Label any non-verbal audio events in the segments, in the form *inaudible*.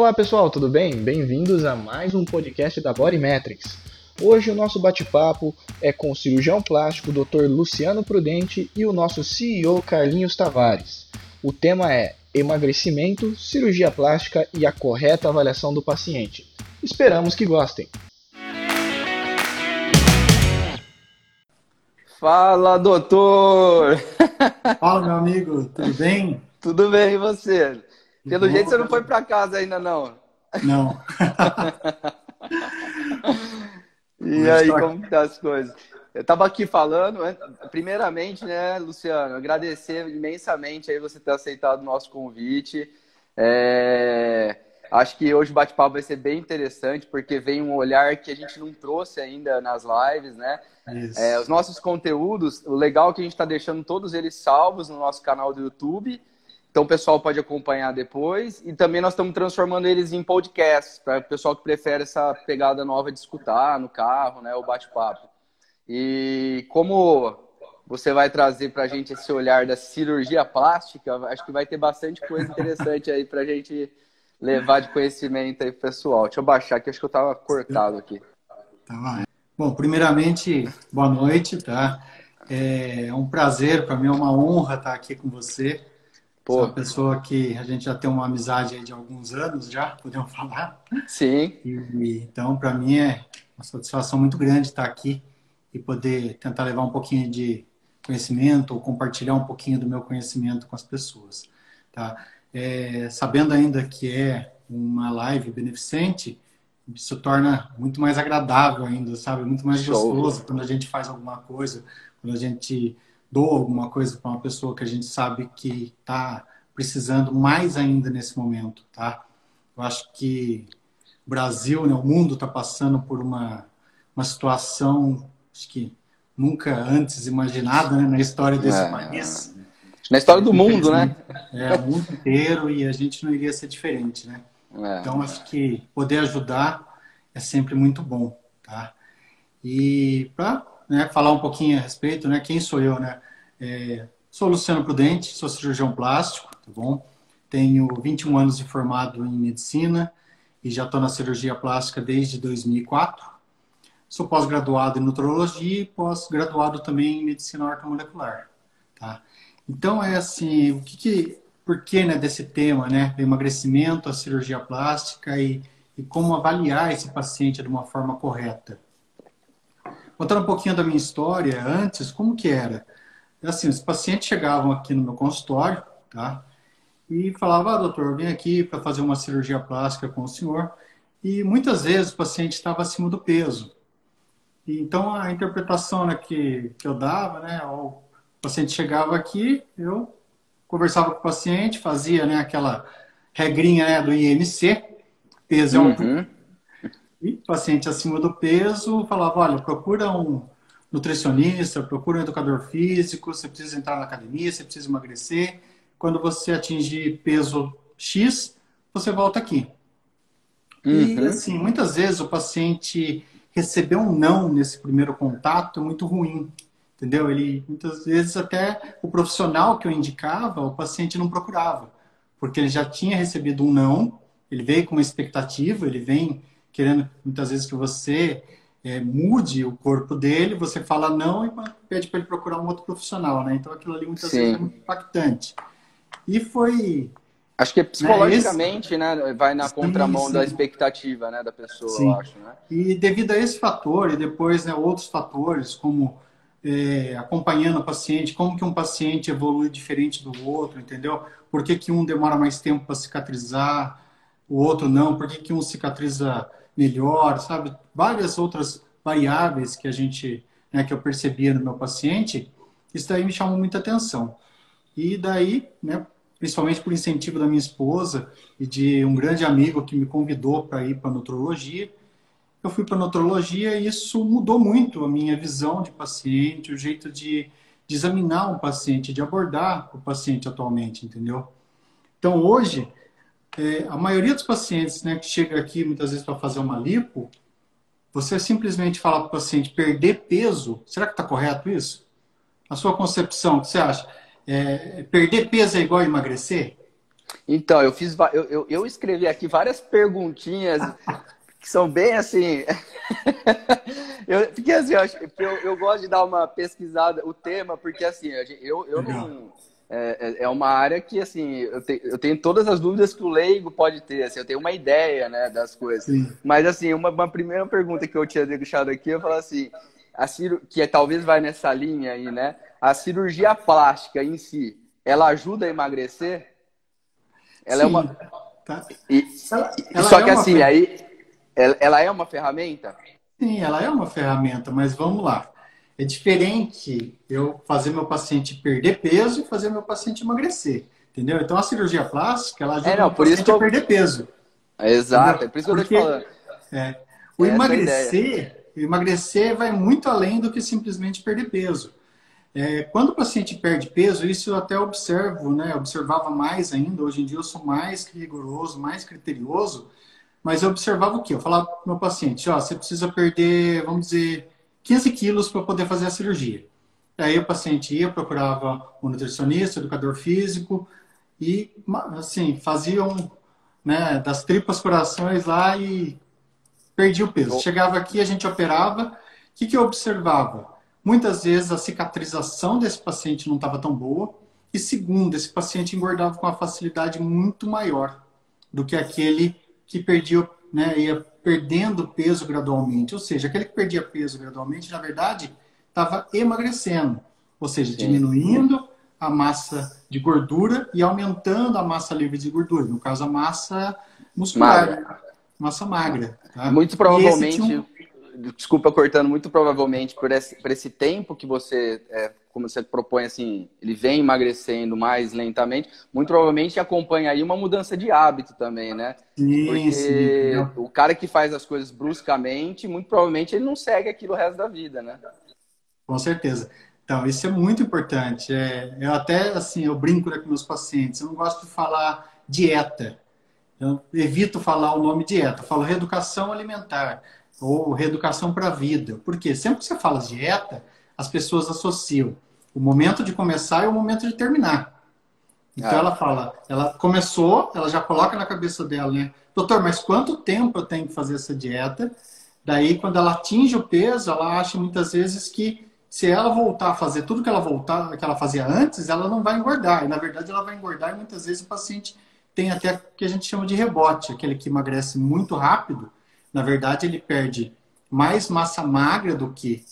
Olá pessoal, tudo bem? Bem-vindos a mais um podcast da Body Metrics. Hoje o nosso bate-papo é com o cirurgião plástico Dr. Luciano Prudente e o nosso CEO Carlinhos Tavares. O tema é emagrecimento, cirurgia plástica e a correta avaliação do paciente. Esperamos que gostem. Fala, doutor! Fala, meu amigo, tudo bem? *laughs* Tudo bem, e você? Pelo Bom, jeito você não foi para casa ainda, não. Não. *laughs* e aí, como que tá as coisas? Eu estava aqui falando, primeiramente, né, Luciano, agradecer imensamente aí você ter aceitado o nosso convite. É... Acho que hoje o bate-papo vai ser bem interessante, porque vem um olhar que a gente não trouxe ainda nas lives, né? É, os nossos conteúdos, o legal é que a gente está deixando todos eles salvos no nosso canal do YouTube. Então o pessoal pode acompanhar depois. E também nós estamos transformando eles em podcasts, para o pessoal que prefere essa pegada nova de escutar no carro, né? O bate-papo. E como você vai trazer para a gente esse olhar da cirurgia plástica, acho que vai ter bastante coisa interessante aí para a gente levar de conhecimento aí pessoal. Deixa eu baixar que acho que eu estava cortado aqui. Tá Bom, primeiramente, boa noite, tá? É um prazer, para mim é uma honra estar aqui com você. Pô. Você é uma pessoa que a gente já tem uma amizade de alguns anos já, *laughs* podemos falar. Sim. E, então, para mim é uma satisfação muito grande estar aqui e poder tentar levar um pouquinho de conhecimento ou compartilhar um pouquinho do meu conhecimento com as pessoas, tá? é, sabendo ainda que é uma live beneficente, isso torna muito mais agradável ainda, sabe? Muito mais Show. gostoso quando a gente faz alguma coisa, quando a gente doa alguma coisa para uma pessoa que a gente sabe que está precisando mais ainda nesse momento, tá? Eu acho que o Brasil, né, o mundo está passando por uma, uma situação, acho que nunca antes imaginada né, na história desse é, país. Na história do mundo, né? É, o mundo inteiro e a gente não iria ser diferente, né? É. Então, acho que poder ajudar é sempre muito bom, tá? E para né, falar um pouquinho a respeito, né? Quem sou eu, né? É, sou Luciano Prudente, sou cirurgião plástico, tá bom? Tenho 21 anos de formado em medicina e já estou na cirurgia plástica desde 2004. Sou pós-graduado em nutrologia e pós-graduado também em medicina ortomolecular, tá? Então é assim, o que, que por que né, desse tema, né, do emagrecimento, a cirurgia plástica e, e como avaliar esse paciente de uma forma correta? Contando um pouquinho da minha história antes, como que era? Assim, os pacientes chegavam aqui no meu consultório, tá? E falavam, ah, doutor, vem aqui para fazer uma cirurgia plástica com o senhor. E muitas vezes o paciente estava acima do peso. E, então a interpretação né, que, que eu dava, né, o paciente chegava aqui, eu conversava com o paciente, fazia né, aquela regrinha né, do IMC, peso é uhum. E paciente acima do peso falava, olha, procura um nutricionista, procura um educador físico, você precisa entrar na academia, você precisa emagrecer. Quando você atingir peso X, você volta aqui. Uhum. E assim, muitas vezes o paciente receber um não nesse primeiro contato é muito ruim entendeu? Ele muitas vezes até o profissional que eu indicava, o paciente não procurava, porque ele já tinha recebido um não, ele veio com uma expectativa, ele vem querendo muitas vezes que você é, mude o corpo dele, você fala não e pede para ele procurar um outro profissional, né? Então aquilo ali muitas Sim. vezes é muito impactante. E foi Acho que psicologicamente, né, esse... né vai na contramão da expectativa, né, da pessoa, sim. eu acho, né? E devido a esse fator e depois, né, outros fatores como é, acompanhando o paciente, como que um paciente evolui diferente do outro, entendeu? Por que, que um demora mais tempo para cicatrizar, o outro não? Por que, que um cicatriza melhor, sabe? Várias outras variáveis que a gente, né, que eu percebia no meu paciente, isso daí me chamou muita atenção. E daí, né, principalmente por incentivo da minha esposa e de um grande amigo que me convidou para ir para nutrologia, eu fui para nutrologia e isso mudou muito a minha visão de paciente, o jeito de, de examinar um paciente, de abordar o paciente atualmente, entendeu? Então, hoje, é, a maioria dos pacientes né, que chega aqui muitas vezes para fazer uma lipo, você simplesmente fala para o paciente perder peso, será que está correto isso? A sua concepção, o que você acha? É, perder peso é igual a emagrecer? Então, eu fiz eu, eu, eu escrevi aqui várias perguntinhas que são bem assim. *laughs* eu, porque assim, eu, eu, gosto de dar uma pesquisada, o tema, porque assim, eu, eu não. É, é, é uma área que, assim, eu, te, eu tenho todas as dúvidas que o leigo pode ter, assim, eu tenho uma ideia, né, das coisas. Sim. Mas, assim, uma, uma primeira pergunta que eu tinha deixado aqui, eu falo assim, a cir... que é, talvez vai nessa linha aí, né, a cirurgia plástica em si, ela ajuda a emagrecer? Ela Sim. é uma... Tá. E, ela, ela só é que, assim, aí, ela, ela é uma ferramenta? Sim, ela é uma ferramenta, mas vamos lá. É diferente eu fazer meu paciente perder peso e fazer meu paciente emagrecer. Entendeu? Então a cirurgia plástica ela ajuda é, não, o paciente eu... a perder peso. exato, entendeu? é por isso que eu estou te falando. É, o Essa emagrecer, o emagrecer vai muito além do que simplesmente perder peso. É, quando o paciente perde peso, isso eu até observo, né? Observava mais ainda. Hoje em dia eu sou mais rigoroso, mais criterioso. Mas eu observava o quê? Eu falava para o meu paciente: ó, você precisa perder, vamos dizer, 15 quilos para poder fazer a cirurgia. Aí o paciente ia, procurava um nutricionista, educador físico e, assim, faziam né, das tripas corações lá e perdia o peso. Chegava aqui, a gente operava. O que, que eu observava? Muitas vezes a cicatrização desse paciente não estava tão boa. E segundo, esse paciente engordava com uma facilidade muito maior do que aquele que perdia, né, ia perdendo peso gradualmente. Ou seja, aquele que perdia peso gradualmente, na verdade, estava emagrecendo. Ou seja, Sim. diminuindo a massa de gordura e aumentando a massa livre de gordura. No caso, a massa muscular. Magra. Massa magra. Tá? Muito provavelmente, desculpa cortando, muito provavelmente por esse, por esse tempo que você é, como você propõe assim, ele vem emagrecendo mais lentamente, muito provavelmente acompanha aí uma mudança de hábito também, né? Sim, Porque sim. o cara que faz as coisas bruscamente, muito provavelmente ele não segue aquilo o resto da vida, né? Com certeza. Então, isso é muito importante. É, eu até, assim, eu brinco com meus pacientes, eu não gosto de falar dieta. Eu evito falar o nome dieta. Eu falo reeducação alimentar ou reeducação para a vida. Porque sempre que você fala dieta, as pessoas associam o momento de começar e o momento de terminar. Então ah. ela fala, ela começou, ela já coloca na cabeça dela, né? Doutor, mas quanto tempo eu tenho que fazer essa dieta? Daí, quando ela atinge o peso, ela acha muitas vezes que se ela voltar a fazer tudo que ela voltar, que ela fazia antes, ela não vai engordar. E na verdade ela vai engordar e muitas vezes o paciente tem até o que a gente chama de rebote, aquele que emagrece muito rápido. Na verdade, ele perde mais massa magra do que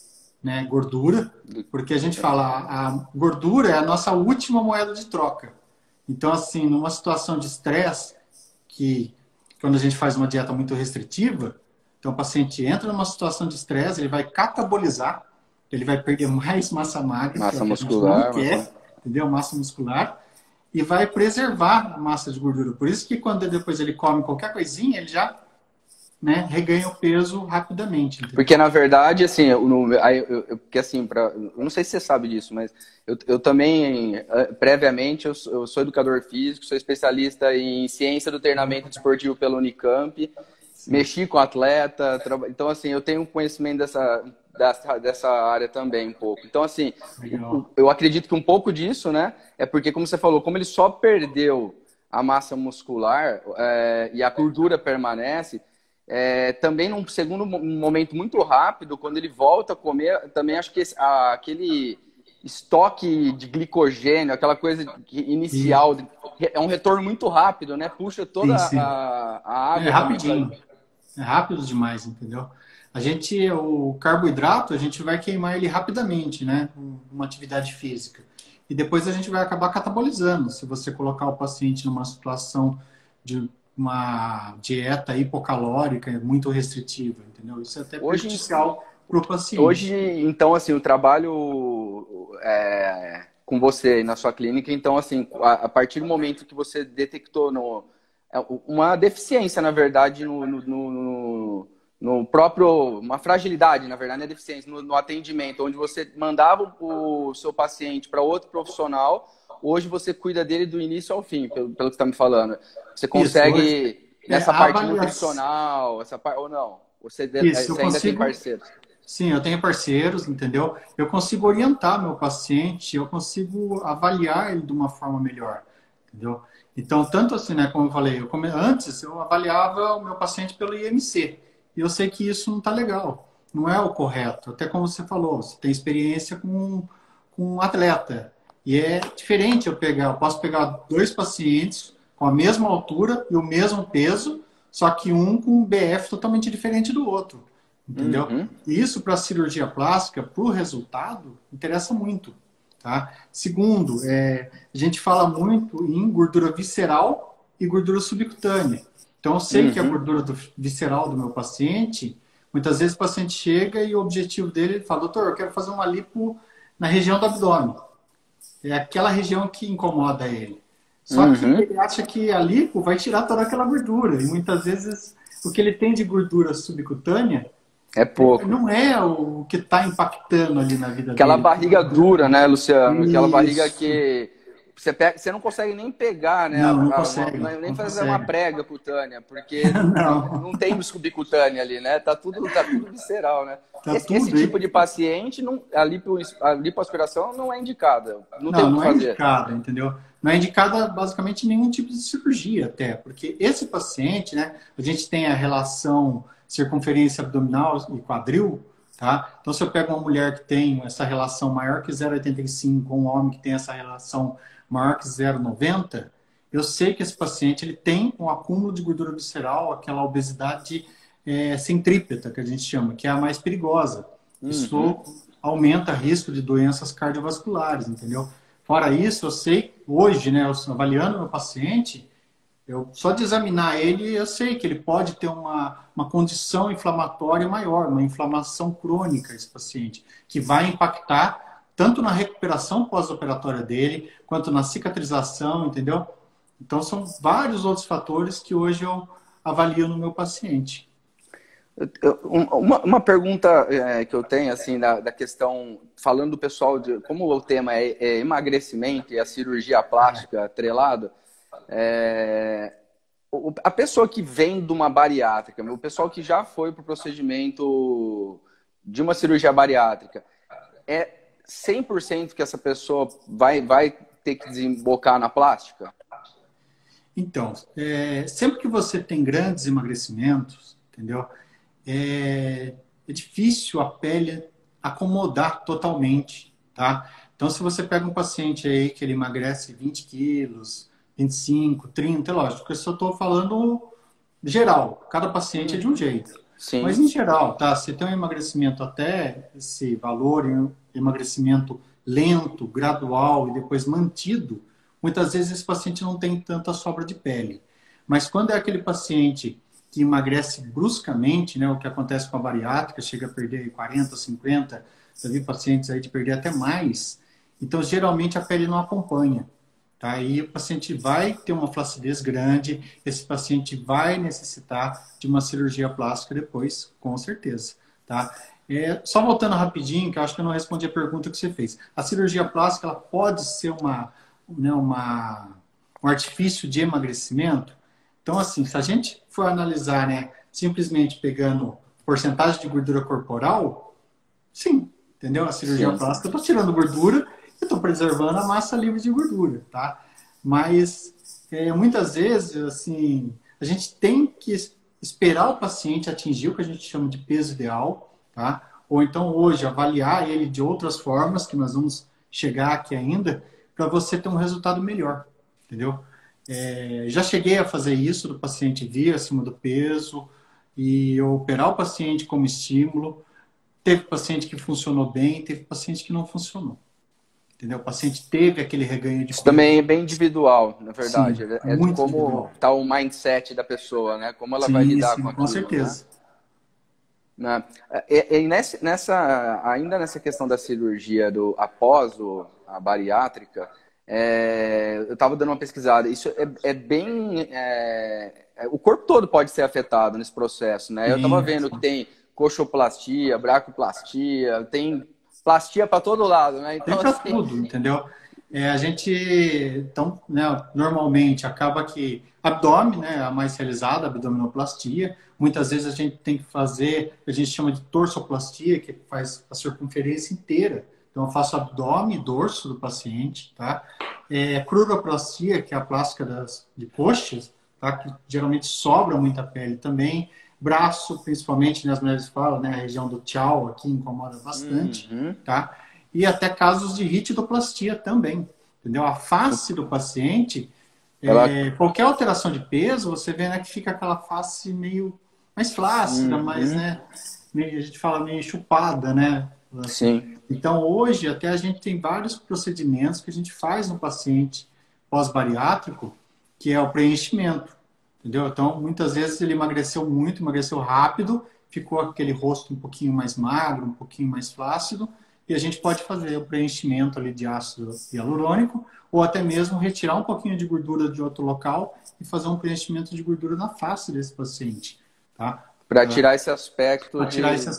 né, gordura, porque a gente fala a gordura é a nossa última moeda de troca. Então, assim, numa situação de estresse, que quando a gente faz uma dieta muito restritiva, então o paciente entra numa situação de estresse, ele vai catabolizar, ele vai perder mais massa magra, massa muscular, que quer, massa... entendeu? Massa muscular e vai preservar a massa de gordura. Por isso que quando depois ele come qualquer coisinha, ele já né, reganha o peso rapidamente. Entendeu? Porque, na verdade, assim, eu, eu, eu, porque, assim pra, eu não sei se você sabe disso, mas eu, eu também, eh, previamente, eu, eu sou educador físico, sou especialista em ciência do treinamento desportivo pela Unicamp, Sim. mexi com atleta, então, assim, eu tenho um conhecimento dessa, dessa, dessa área também um pouco. Então, assim, Legal. eu acredito que um pouco disso, né, é porque, como você falou, como ele só perdeu a massa muscular é, e a gordura permanece, é, também num segundo momento muito rápido, quando ele volta a comer, também acho que esse, a, aquele estoque de glicogênio, aquela coisa inicial, sim. é um retorno muito rápido, né? Puxa toda sim, sim. A, a, água. É rapidinho. É rápido demais, entendeu? A gente, o carboidrato, a gente vai queimar ele rapidamente, né? Uma atividade física. E depois a gente vai acabar catabolizando. Se você colocar o paciente numa situação de uma dieta hipocalórica muito restritiva, entendeu? Isso é até hoje, prejudicial para o paciente. Hoje, então, assim, o trabalho é, com você na sua clínica, então, assim, a, a, partir do momento que você detectou no, é, uma deficiência, na verdade, no, no, no, no próprio, uma fragilidade, na verdade, não é deficiência, no atendimento, onde você mandava o seu paciente para outro profissional hoje você cuida dele do início ao fim, pelo, pelo que está me falando. Você consegue, Isso, nessa é, parte nutricional, essa parte, ou não? Você, Isso, você ainda consigo... tem parceiros? Sim, eu tenho parceiros, entendeu? Eu consigo orientar meu paciente, eu consigo avaliar ele de uma forma melhor. entendeu? Então, tanto assim, né, como eu falei, eu come... antes eu avaliava o meu paciente pelo IMC, e eu sei que isso não está legal, não é o correto. Até como você falou, você tem experiência com, com um atleta, e é diferente eu pegar, eu posso pegar dois pacientes com a mesma altura e o mesmo peso, só que um com um BF totalmente diferente do outro. Entendeu? Uhum. E isso para a cirurgia plástica, para o resultado, interessa muito. Tá? Segundo, é, a gente fala muito em gordura visceral e gordura subcutânea. Então, eu sei uhum. que a gordura do, visceral do meu paciente, muitas vezes o paciente chega e o objetivo dele, ele fala, doutor, eu quero fazer uma lipo na região do abdômen. É aquela região que incomoda ele. Só uhum. que ele acha que a lipo vai tirar toda aquela gordura. E muitas vezes o que ele tem de gordura subcutânea é pouco. Não é o que está impactando ali na vida Aquela dele. barriga dura, né, Luciano? Isso. Aquela barriga que você, pega, você não consegue nem pegar, né? Não, não a, consegue. Nem não fazer consegue. uma prega cutânea, porque *laughs* não. não tem subcutânea ali, né? Tá tudo, tá tudo visceral, né? Tá esse, esse tipo de paciente, não, a, lipo, a lipoaspiração não é indicada. Não, não tem o que não é fazer. é indicada, entendeu? Não é indicada basicamente nenhum tipo de cirurgia até, porque esse paciente, né? A gente tem a relação circunferência abdominal e quadril, tá? Então, se eu pego uma mulher que tem essa relação maior que 0,85 com um homem que tem essa relação maior que 0,90, eu sei que esse paciente ele tem um acúmulo de gordura visceral, aquela obesidade é, centrípeta, que a gente chama, que é a mais perigosa. Uhum. Isso aumenta o risco de doenças cardiovasculares, entendeu? Fora isso, eu sei, hoje, né, avaliando meu paciente, eu só de examinar ele, eu sei que ele pode ter uma, uma condição inflamatória maior, uma inflamação crônica, esse paciente, que vai impactar tanto na recuperação pós-operatória dele, quanto na cicatrização, entendeu? Então, são vários outros fatores que hoje eu avalio no meu paciente. Uma, uma pergunta é, que eu tenho, assim, da, da, questão, falando do pessoal, de como o tema é, é emagrecimento e a cirurgia plástica atrelado, é, a pessoa que vem de uma bariátrica, o pessoal que já foi para o procedimento de uma cirurgia bariátrica, é 100% que essa pessoa vai, vai ter que desembocar na plástica? Então, é, sempre que você tem grandes emagrecimentos, entendeu? É, é difícil a pele acomodar totalmente, tá? Então, se você pega um paciente aí que ele emagrece 20 quilos, 25, 30, é lógico, eu só estou falando geral, cada paciente é de um jeito. Sim. Mas em geral, tá? Se tem um emagrecimento até esse valor, emagrecimento lento, gradual e depois mantido, muitas vezes esse paciente não tem tanta sobra de pele. Mas quando é aquele paciente que emagrece bruscamente, né, o que acontece com a bariátrica, chega a perder 40, 50, já vi pacientes aí de perder até mais, então geralmente a pele não acompanha. Tá? Aí o paciente vai ter uma flacidez grande, esse paciente vai necessitar de uma cirurgia plástica depois, com certeza. Tá? É, só voltando rapidinho, que eu acho que eu não respondi a pergunta que você fez. A cirurgia plástica ela pode ser uma, né, uma, um artifício de emagrecimento? Então, assim, se a gente for analisar né, simplesmente pegando porcentagem de gordura corporal, sim, entendeu? A cirurgia sim. plástica, eu estou tirando gordura eu estou preservando a massa livre de gordura, tá? Mas é, muitas vezes, assim, a gente tem que esperar o paciente atingir o que a gente chama de peso ideal, tá? Ou então hoje avaliar ele de outras formas que nós vamos chegar aqui ainda para você ter um resultado melhor, entendeu? É, já cheguei a fazer isso do paciente vir acima do peso e eu operar o paciente como estímulo. Teve paciente que funcionou bem, teve paciente que não funcionou. Entendeu? O paciente teve aquele reganho de Isso também é bem individual, na verdade. Sim, é, é como está o mindset da pessoa, né? Como ela sim, vai lidar sim, com aquilo. Com certeza. Né? E, e nessa, ainda nessa questão da cirurgia do após o, a bariátrica, é, eu estava dando uma pesquisada. Isso é, é bem. É, é, o corpo todo pode ser afetado nesse processo, né? Eu estava vendo que tem coxoplastia, bracoplastia, tem plastia para todo lado, né? Então, Tem para assim... tudo, entendeu? É, a gente, então, né, normalmente acaba que abdômen, né, a mais realizada, abdominoplastia. Muitas vezes a gente tem que fazer, a gente chama de torsoplastia, que faz a circunferência inteira. Então Então, eu faço abdômen e dorso do paciente, tá? É, cruroplastia, que é a plástica das, de coxas, tá? Que geralmente sobra muita pele também. Braço, principalmente, né, as mulheres falam, né? A região do tchau aqui incomoda bastante, uhum. tá? E até casos de ritidoplastia também, entendeu? A face do paciente, Ela... é, qualquer alteração de peso, você vê né, que fica aquela face meio mais flácida, uhum. mais, né? Meio, a gente fala meio chupada, né? Sim. Então, hoje, até a gente tem vários procedimentos que a gente faz no paciente pós-bariátrico, que é o preenchimento, entendeu? Então, muitas vezes ele emagreceu muito, emagreceu rápido, ficou aquele rosto um pouquinho mais magro, um pouquinho mais flácido, e a gente pode fazer o preenchimento ali de ácido hialurônico, ou até mesmo retirar um pouquinho de gordura de outro local e fazer um preenchimento de gordura na face desse paciente, tá? Para tirar esse aspecto Para tirar esse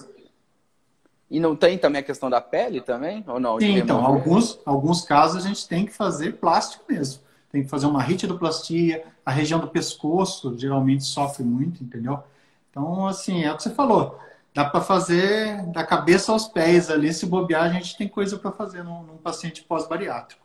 e não tem também a questão da pele também? Ou não? Sim, então, alguns, alguns casos a gente tem que fazer plástico mesmo. Tem que fazer uma ritidoplastia, a região do pescoço geralmente sofre muito, entendeu? Então, assim, é o que você falou. Dá para fazer da cabeça aos pés ali. Se bobear, a gente tem coisa para fazer num, num, paciente pós-bariátrico.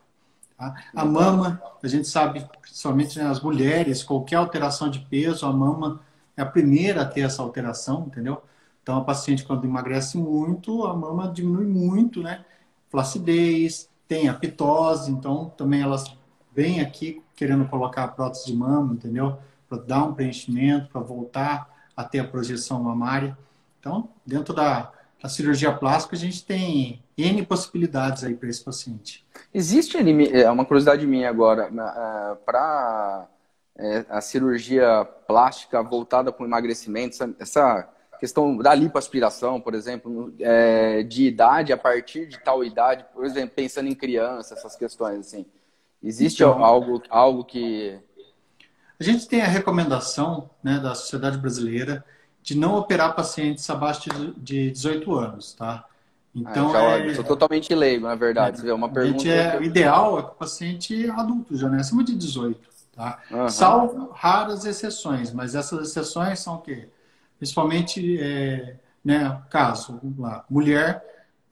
Tá? A mama, a gente sabe, principalmente nas mulheres, qualquer alteração de peso, a mama é a primeira a ter essa alteração, entendeu? Então, a paciente, quando emagrece muito, a mama diminui muito, né? Flacidez, tem a pitose, então também elas vêm aqui querendo colocar a prótese de mama, entendeu? Para dar um preenchimento, para voltar a ter a projeção mamária. Então, dentro da, da cirurgia plástica, a gente tem N possibilidades aí para esse paciente. Existe é uma curiosidade minha agora, é, para é, a cirurgia plástica voltada para o emagrecimento, essa, essa questão da lipoaspiração, por exemplo, é, de idade a partir de tal idade, por exemplo, pensando em criança, essas questões assim. Existe então, algo, algo que a gente tem a recomendação né, da Sociedade Brasileira de não operar pacientes abaixo de 18 anos, tá? Então, ah, é... sou totalmente leigo, na verdade. É, uma pergunta é, o ideal é que o paciente adulto, já né, acima de 18, tá? Uhum. Salvo raras exceções, mas essas exceções são o quê? principalmente, é, né, caso, lá, mulher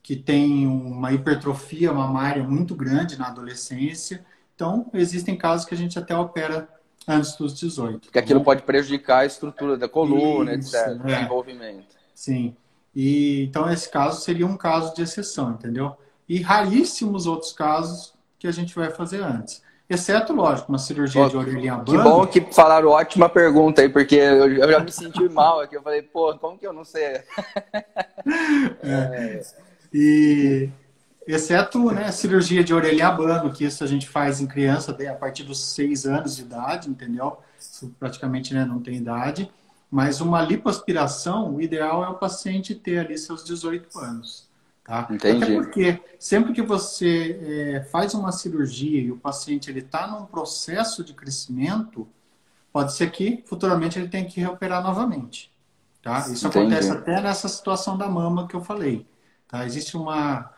que tem uma hipertrofia mamária muito grande na adolescência. Então, existem casos que a gente até opera antes dos 18. Porque aquilo bom? pode prejudicar a estrutura da coluna, Isso, etc., é. desenvolvimento. Sim. E, então, esse caso seria um caso de exceção, entendeu? E raríssimos outros casos que a gente vai fazer antes. Exceto, lógico, uma cirurgia de orelhinha banda. Que bom que falaram ótima pergunta aí, porque eu, eu já me senti mal aqui. Eu falei, pô, como que eu não sei? *laughs* é. E exceto né, cirurgia de orelha abano, que isso a gente faz em criança a partir dos seis anos de idade, entendeu? Isso praticamente né, não tem idade. Mas uma lipoaspiração, o ideal é o paciente ter ali seus 18 anos. Tá? Entendi. Até porque sempre que você é, faz uma cirurgia e o paciente está num processo de crescimento, pode ser que futuramente ele tenha que reoperar novamente. Tá? Isso Entendi. acontece até nessa situação da mama que eu falei. Tá? Existe uma,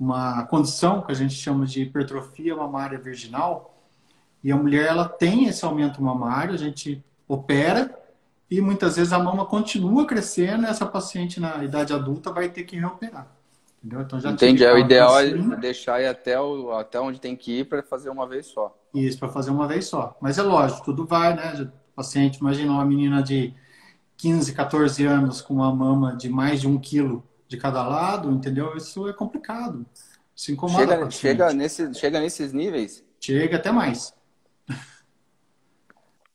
uma condição que a gente chama de hipertrofia mamária virginal e a mulher ela tem esse aumento mamário, a gente opera e muitas vezes a mama continua crescendo e essa paciente na idade adulta vai ter que reoperar. Entendeu? Então já Entendi. É o ideal é deixar ir até, o, até onde tem que ir para fazer uma vez só. Isso, para fazer uma vez só. Mas é lógico, tudo vai, né? O paciente, imagina uma menina de 15, 14 anos com uma mama de mais de um quilo de cada lado, entendeu? Isso é complicado. Se incomoda. Chega, chega, nesse, chega nesses níveis? Chega até mais.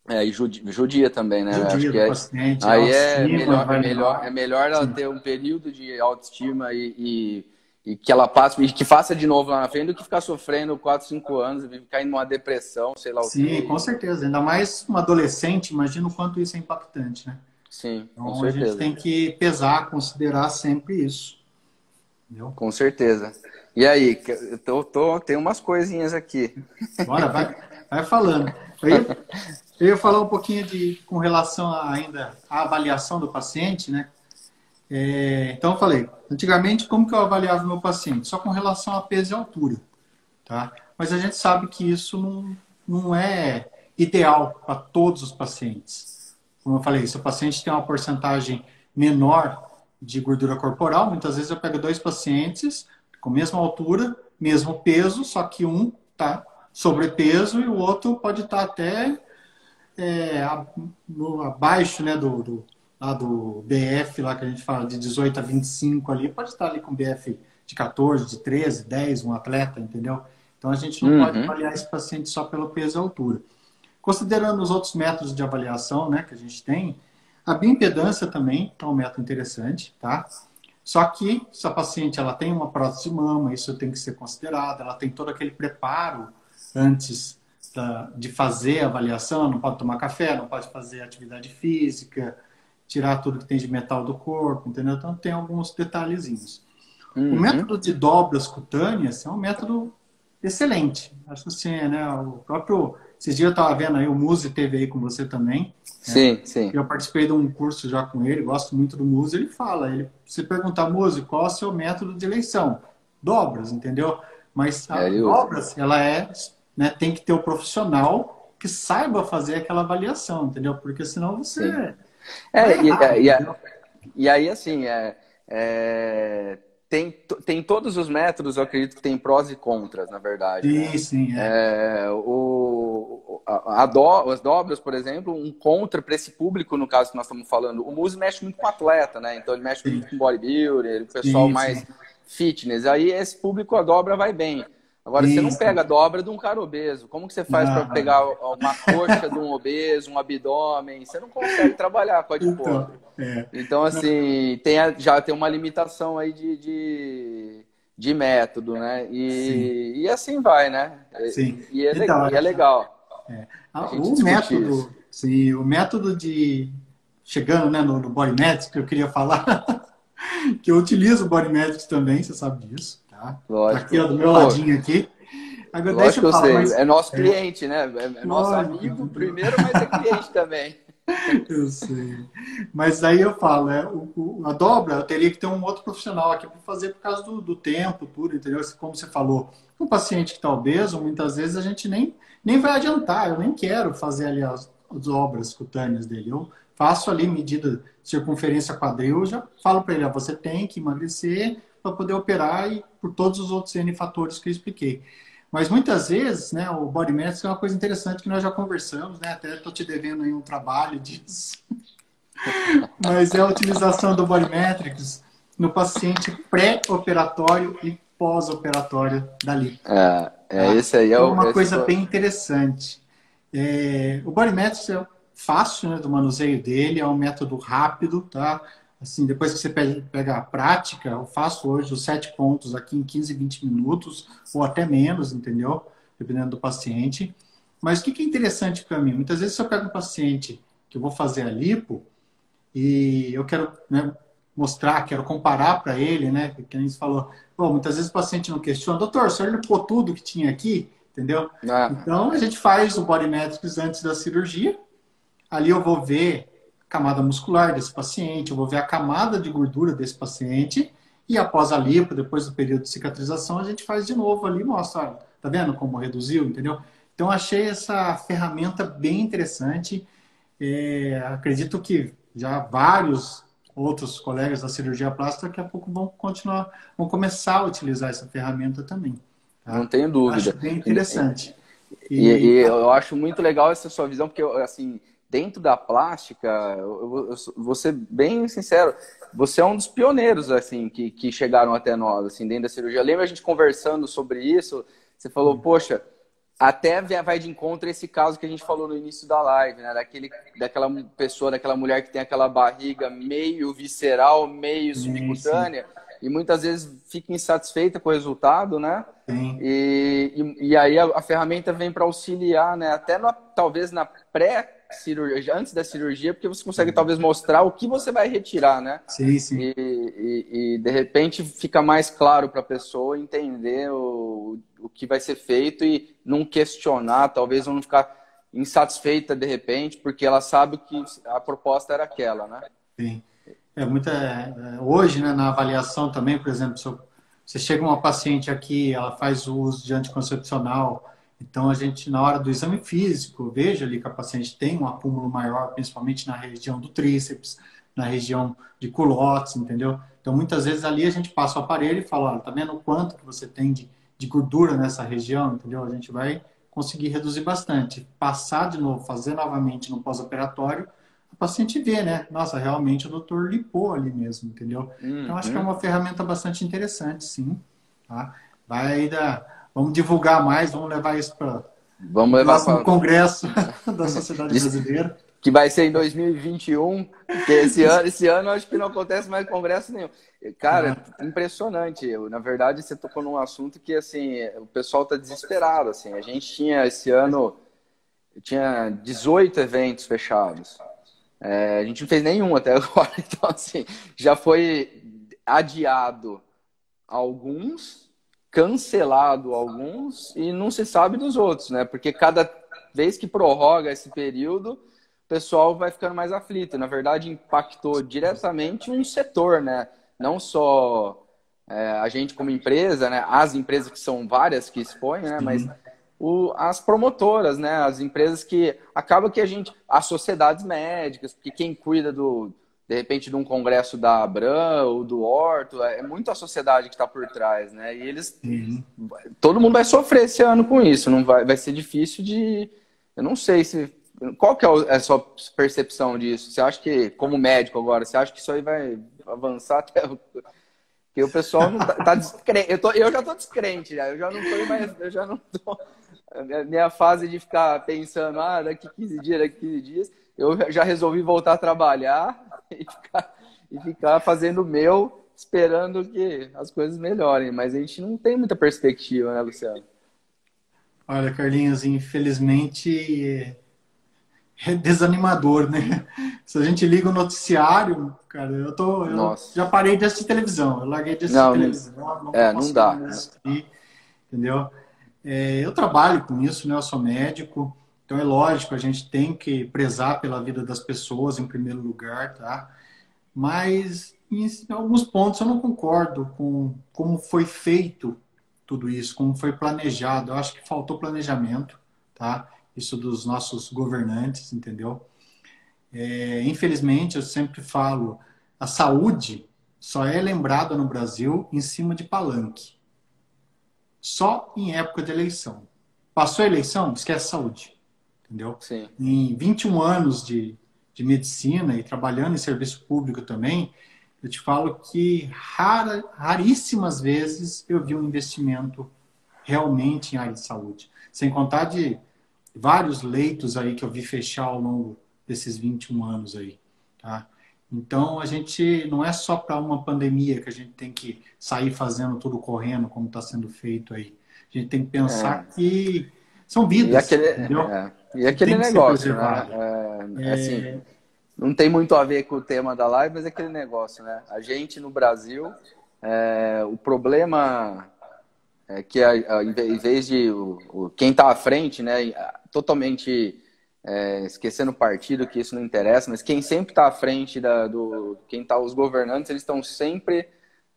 É, e judia, também, né? Judia Acho que é, paciente, aí é melhor, é melhor, é melhor ela ter um período de autoestima e, e, e, que ela passe, e que faça de novo lá na frente do que ficar sofrendo 4, 5 anos e ficar em uma depressão, sei lá o Sim, que. com certeza. Ainda mais uma adolescente, imagina o quanto isso é impactante, né? Sim, então, com certeza. a gente tem que pesar, considerar sempre isso. Entendeu? Com certeza. E aí, eu tô, tô, tem umas coisinhas aqui. Bora, vai, vai falando. Aí, eu ia falar um pouquinho de, com relação a, ainda à avaliação do paciente, né? É, então, eu falei, antigamente, como que eu avaliava o meu paciente? Só com relação a peso e altura, tá? Mas a gente sabe que isso não, não é ideal para todos os pacientes. Como eu falei, se o paciente tem uma porcentagem menor de gordura corporal, muitas vezes eu pego dois pacientes com a mesma altura, mesmo peso, só que um está sobrepeso e o outro pode estar tá até é, abaixo né, do, do, lá do BF, lá que a gente fala de 18 a 25 ali, pode estar ali com BF de 14, de 13, 10, um atleta, entendeu? Então a gente não uhum. pode avaliar esse paciente só pelo peso e altura. Considerando os outros métodos de avaliação né, que a gente tem, a bioimpedância também é um método interessante, tá? Só que se a paciente ela tem uma prótese de mama, isso tem que ser considerado, ela tem todo aquele preparo antes da, de fazer a avaliação, não pode tomar café, não pode fazer atividade física, tirar tudo que tem de metal do corpo, entendeu? Então tem alguns detalhezinhos. Uhum. O método de dobras cutâneas é um método excelente. Acho assim, né? O próprio. Esses dias eu estava vendo aí, o Muse teve aí com você também. Né? Sim, né? sim. Eu participei de um curso já com ele, gosto muito do Muse. Ele fala, ele, se perguntar, Muse, qual é o seu método de eleição? Dobras, entendeu? Mas a é, dobras, ela é, né, tem que ter o um profissional que saiba fazer aquela avaliação, entendeu? Porque senão você. Sim. É, e, e, e, aí, assim, é, é tem, tem todos os métodos, eu acredito que tem prós e contras, na verdade. Sim, né? sim. É. É, o, a, a do, as dobras, por exemplo, um contra para esse público, no caso que nós estamos falando, o Muse mexe muito com atleta, né? Então ele mexe sim. muito com bodybuilder, o pessoal sim, mais sim. fitness. Aí esse público, a dobra vai bem. Agora, Isso. você não pega a dobra de um cara obeso. Como que você faz para pegar uma coxa de um obeso, um abdômen? Você não consegue trabalhar com a de então, é. então assim, tem a, já tem uma limitação aí de, de, de método, né? E, e assim vai, né? Sim. E, é, então, e é legal. É. O método, sim, o método de... Chegando né, no, no Body que eu queria falar, *laughs* que eu utilizo o Body Metrics também, você sabe disso. Tá? Lógico. Tá aqui, ó, do meu ladinho aqui. Agora, Lógico deixa eu, falar, mas... É nosso é. cliente, né? É nosso amigo primeiro, mas é cliente também. *laughs* Eu sei. Mas aí eu falo, é, o, o, a dobra eu teria que ter um outro profissional aqui para fazer por causa do, do, tempo, tudo, entendeu? Como você falou, um paciente que está obeso, muitas vezes a gente nem, nem vai adiantar, eu nem quero fazer ali as, as obras cutâneas dele. Eu faço ali medida circunferência quadril, já falo para ele, ó, você tem que emagrecer para poder operar e por todos os outros N fatores que eu expliquei. Mas muitas vezes, né, o body mass é uma coisa interessante que nós já conversamos, né? Até estou te devendo aí um trabalho disso. *laughs* Mas é a utilização do body metrics no paciente pré-operatório e pós-operatório da lipo. É, é tá? esse aí é, o, uma coisa bem interessante. É, o body metrics é fácil né, do manuseio dele, é um método rápido, tá? Assim, depois que você pega a prática, eu faço hoje os sete pontos aqui em 15, 20 minutos, ou até menos, entendeu? Dependendo do paciente. Mas o que é interessante para mim? Muitas vezes, se eu pego um paciente que eu vou fazer a lipo, e eu quero né, mostrar, quero comparar para ele, né? Porque a gente falou, bom, muitas vezes o paciente não questiona, doutor, o senhor lipou tudo que tinha aqui, entendeu? Ah. Então, a gente faz o body metrics antes da cirurgia. Ali eu vou ver camada muscular desse paciente, eu vou ver a camada de gordura desse paciente e após a lipo, depois do período de cicatrização, a gente faz de novo ali, mostra, olha, tá vendo como reduziu, entendeu? Então achei essa ferramenta bem interessante. É, acredito que já vários outros colegas da cirurgia plástica daqui a pouco vão continuar, vão começar a utilizar essa ferramenta também. Tá? Não tenho dúvida. Acho bem interessante. E, e, e eu acho muito legal essa sua visão, porque assim dentro da plástica, eu, eu, vou ser bem sincero, você é um dos pioneiros, assim, que, que chegaram até nós, assim, dentro da cirurgia. Lembra a gente conversando sobre isso? Você falou, poxa, até vai de encontro esse caso que a gente falou no início da live, né? Daquele, daquela pessoa, daquela mulher que tem aquela barriga meio visceral, meio subcutânea, e muitas vezes fica insatisfeita com o resultado, né? E, e, e aí a, a ferramenta vem para auxiliar, né? Até talvez na pré cirurgia, antes da cirurgia, porque você consegue talvez mostrar o que você vai retirar, né? Sim, sim. E, e, e de repente fica mais claro para a pessoa entender o, o que vai ser feito e não questionar, talvez não ficar insatisfeita de repente, porque ela sabe que a proposta era aquela, né? Sim. É muita. É, hoje, né, na avaliação também, por exemplo, se você chega uma paciente aqui, ela faz uso de anticoncepcional então, a gente, na hora do exame físico, veja ali que a paciente tem um acúmulo maior, principalmente na região do tríceps, na região de culotes, entendeu? Então, muitas vezes ali a gente passa o aparelho e fala, olha, tá vendo o quanto que você tem de, de gordura nessa região, entendeu? A gente vai conseguir reduzir bastante. Passar de novo, fazer novamente no pós-operatório, o paciente vê, né? Nossa, realmente o doutor lipou ali mesmo, entendeu? Uhum. Então, acho que é uma ferramenta bastante interessante, sim. Tá? Vai dar... Vamos divulgar mais, vamos levar isso para Vamos levar para o congresso *laughs* da *laughs* Sociedade Brasileira. Que vai ser em 2021, porque esse *laughs* ano, esse ano acho que não acontece mais congresso nenhum. Cara, ah. impressionante. Eu, na verdade, você tocou num assunto que assim, o pessoal está desesperado. Assim. A gente tinha esse ano tinha 18 eventos fechados. É, a gente não fez nenhum até agora. Então, assim, já foi adiado alguns cancelado alguns e não se sabe dos outros, né? Porque cada vez que prorroga esse período, o pessoal vai ficando mais aflito. Na verdade, impactou diretamente um setor, né? Não só é, a gente como empresa, né? As empresas que são várias que expõem, né? Mas o, as promotoras, né? As empresas que acaba que a gente, as sociedades médicas, porque quem cuida do de repente de um congresso da Abram ou do Horto, é muito a sociedade que está por trás, né? E eles, uhum. todo mundo vai sofrer esse ano com isso, não vai, vai ser difícil de, eu não sei se, qual que é a sua percepção disso? Você acha que, como médico agora, você acha que isso aí vai avançar até que o pessoal não tá, tá descrente, eu, tô, eu já tô descrente, já, eu já não tô mais, eu já não tô, minha fase de ficar pensando, ah, daqui 15 dias, daqui 15 dias, eu já resolvi voltar a trabalhar *laughs* e ficar, e ficar fazendo o meu, esperando que as coisas melhorem. Mas a gente não tem muita perspectiva, né, Luciano? Olha, Carlinhos, infelizmente é desanimador, né? Se a gente liga o noticiário, cara, eu tô. Eu já parei de assistir televisão. Eu larguei de assistir não, televisão. Não, é, não dá. Assistir, entendeu? É, eu trabalho com isso, né? Eu sou médico. Então é lógico, a gente tem que prezar pela vida das pessoas em primeiro lugar, tá? Mas em alguns pontos eu não concordo com como foi feito tudo isso, como foi planejado. Eu acho que faltou planejamento, tá? Isso dos nossos governantes, entendeu? É, infelizmente, eu sempre falo, a saúde só é lembrada no Brasil em cima de palanque. Só em época de eleição. Passou a eleição, esquece saúde entendeu? Sim. Em 21 anos de, de medicina e trabalhando em serviço público também, eu te falo que rara, raríssimas vezes eu vi um investimento realmente em área de saúde. Sem contar de vários leitos aí que eu vi fechar ao longo desses 21 anos aí, tá? Então, a gente não é só para uma pandemia que a gente tem que sair fazendo tudo correndo, como está sendo feito aí. A gente tem que pensar é. que são vidas. E aquele, é, e aquele negócio, né? É, é... Assim, não tem muito a ver com o tema da live, mas é aquele negócio, né? A gente no Brasil, é, o problema é que a, a, em vez de o, o quem está à frente, né, totalmente é, esquecendo o partido, que isso não interessa, mas quem sempre está à frente da, do quem está os governantes, eles estão sempre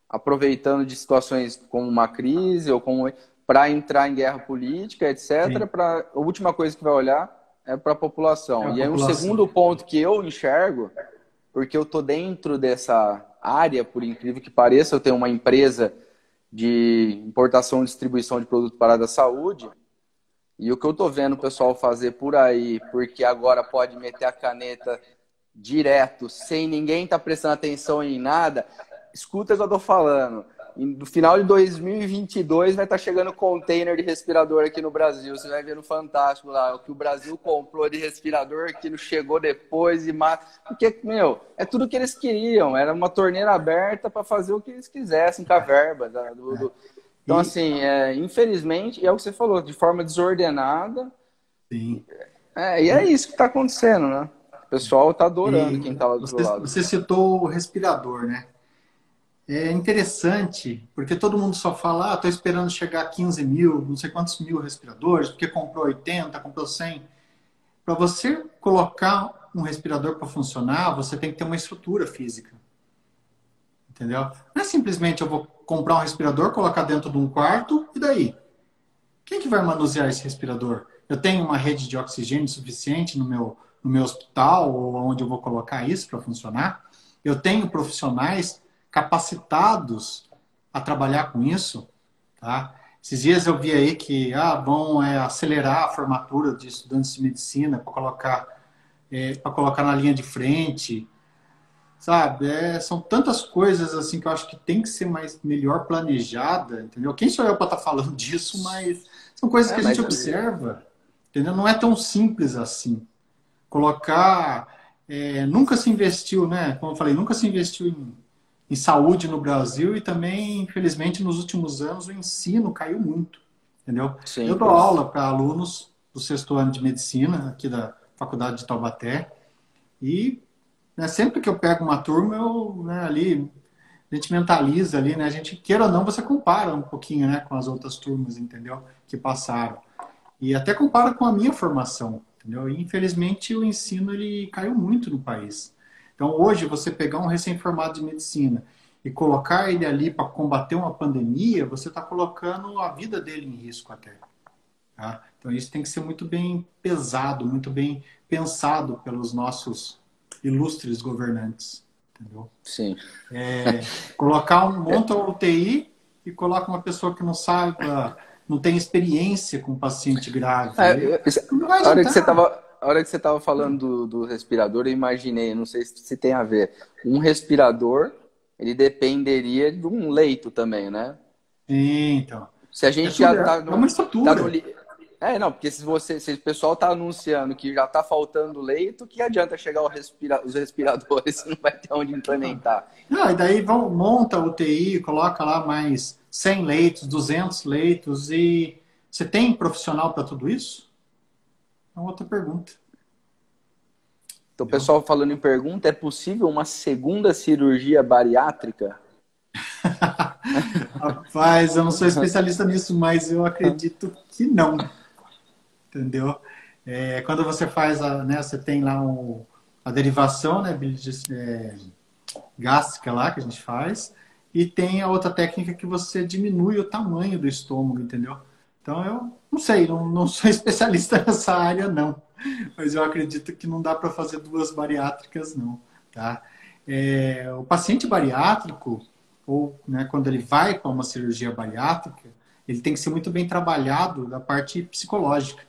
aproveitando de situações como uma crise ou como para entrar em guerra política, etc. Para a última coisa que vai olhar é para a população. É e aí um segundo ponto que eu enxergo, porque eu tô dentro dessa área, por incrível que pareça, eu tenho uma empresa de importação e distribuição de produto para a saúde. E o que eu tô vendo o pessoal fazer por aí, porque agora pode meter a caneta direto, sem ninguém estar tá prestando atenção em nada, escuta o que eu tô falando no final de 2022 vai estar chegando container de respirador aqui no Brasil. Você vai ver no Fantástico lá, o que o Brasil comprou de respirador que não chegou depois e mata. Porque, meu, é tudo que eles queriam. Era uma torneira aberta para fazer o que eles quisessem com a verba. Tá? Do, do... Então, assim, é, infelizmente, é o que você falou, de forma desordenada. Sim. É, e é isso que está acontecendo, né? O pessoal está adorando e quem está lá do você, lado. Você citou o respirador, né? É interessante, porque todo mundo só fala, ah, estou esperando chegar a 15 mil, não sei quantos mil respiradores, porque comprou 80, comprou 100. Para você colocar um respirador para funcionar, você tem que ter uma estrutura física. Entendeu? Não é simplesmente eu vou comprar um respirador, colocar dentro de um quarto e daí? Quem que vai manusear esse respirador? Eu tenho uma rede de oxigênio suficiente no meu, no meu hospital ou onde eu vou colocar isso para funcionar? eu tenho profissionais capacitados a trabalhar com isso, tá? Esses dias eu vi aí que ah, vão é, acelerar a formatura de estudantes de medicina para colocar, é, para colocar na linha de frente, sabe? É, são tantas coisas assim que eu acho que tem que ser mais melhor planejada, entendeu? Quem sou eu para estar tá falando disso, mas são coisas é, que a gente observa, entendeu? Não é tão simples assim. Colocar, é, nunca se investiu, né? Como eu falei, nunca se investiu em em saúde no Brasil e também, infelizmente, nos últimos anos o ensino caiu muito, entendeu? Sim, eu dou aula para alunos do sexto ano de medicina aqui da Faculdade de Taubaté e né, sempre que eu pego uma turma, eu né, ali a gente mentaliza ali, né? A gente queira ou não, você compara um pouquinho, né, com as outras turmas, entendeu? Que passaram e até compara com a minha formação, entendeu? E infelizmente o ensino ele caiu muito no país. Então, hoje, você pegar um recém-formado de medicina e colocar ele ali para combater uma pandemia, você está colocando a vida dele em risco até. Tá? Então, isso tem que ser muito bem pesado, muito bem pensado pelos nossos ilustres governantes. Entendeu? Sim. É, colocar um *laughs* monta a UTI e coloca uma pessoa que não sabe, não tem experiência com paciente grave. É, não vai a hora que você estava a hora que você estava falando do, do, respirador, eu imaginei, não sei se tem a ver. Um respirador, ele dependeria de um leito também, né? Então. Se a gente é já está no, é uma estrutura. Tá no, é, não, porque se você, se o pessoal está anunciando que já está faltando leito, que adianta chegar respira, os respiradores se *laughs* não vai ter onde implementar? Não, e daí vão, monta a UTI, coloca lá mais 100 leitos, 200 leitos e você tem profissional para tudo isso? Outra pergunta. Então, o pessoal falando em pergunta, é possível uma segunda cirurgia bariátrica? *laughs* Rapaz, eu não sou especialista nisso, mas eu acredito que não. Entendeu? É, quando você faz a, né, você tem lá o, a derivação, né, é, gástrica lá que a gente faz, e tem a outra técnica que você diminui o tamanho do estômago, entendeu? Então eu não sei, não, não sou *laughs* especialista nessa área, não. Mas eu acredito que não dá para fazer duas bariátricas, não. Tá? É, o paciente bariátrico, ou né, quando ele vai para uma cirurgia bariátrica, ele tem que ser muito bem trabalhado da parte psicológica.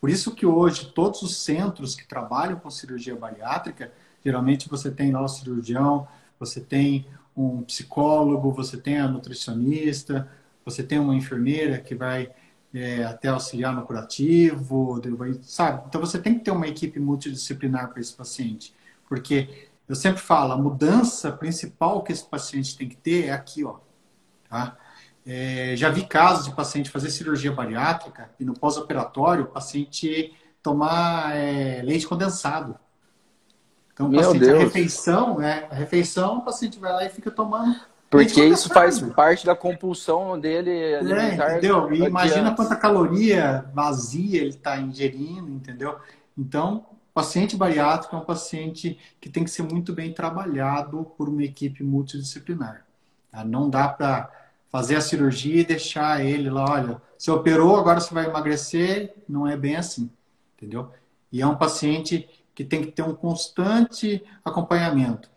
Por isso que hoje todos os centros que trabalham com cirurgia bariátrica, geralmente você tem lá o cirurgião, você tem um psicólogo, você tem a nutricionista, você tem uma enfermeira que vai é, até auxiliar no curativo, sabe? Então você tem que ter uma equipe multidisciplinar para esse paciente, porque eu sempre falo, a mudança principal que esse paciente tem que ter é aqui, ó, tá? É, já vi casos de paciente fazer cirurgia bariátrica e no pós-operatório o paciente tomar é, leite condensado. Então, o paciente, a refeição, né? A refeição, o paciente vai lá e fica tomando porque isso faz parte da compulsão dele alimentar. É, entendeu? E imagina quanta caloria vazia ele está ingerindo, entendeu? Então, paciente bariátrico é um paciente que tem que ser muito bem trabalhado por uma equipe multidisciplinar. Tá? Não dá para fazer a cirurgia e deixar ele lá, olha, você operou, agora você vai emagrecer. Não é bem assim, entendeu? E é um paciente que tem que ter um constante acompanhamento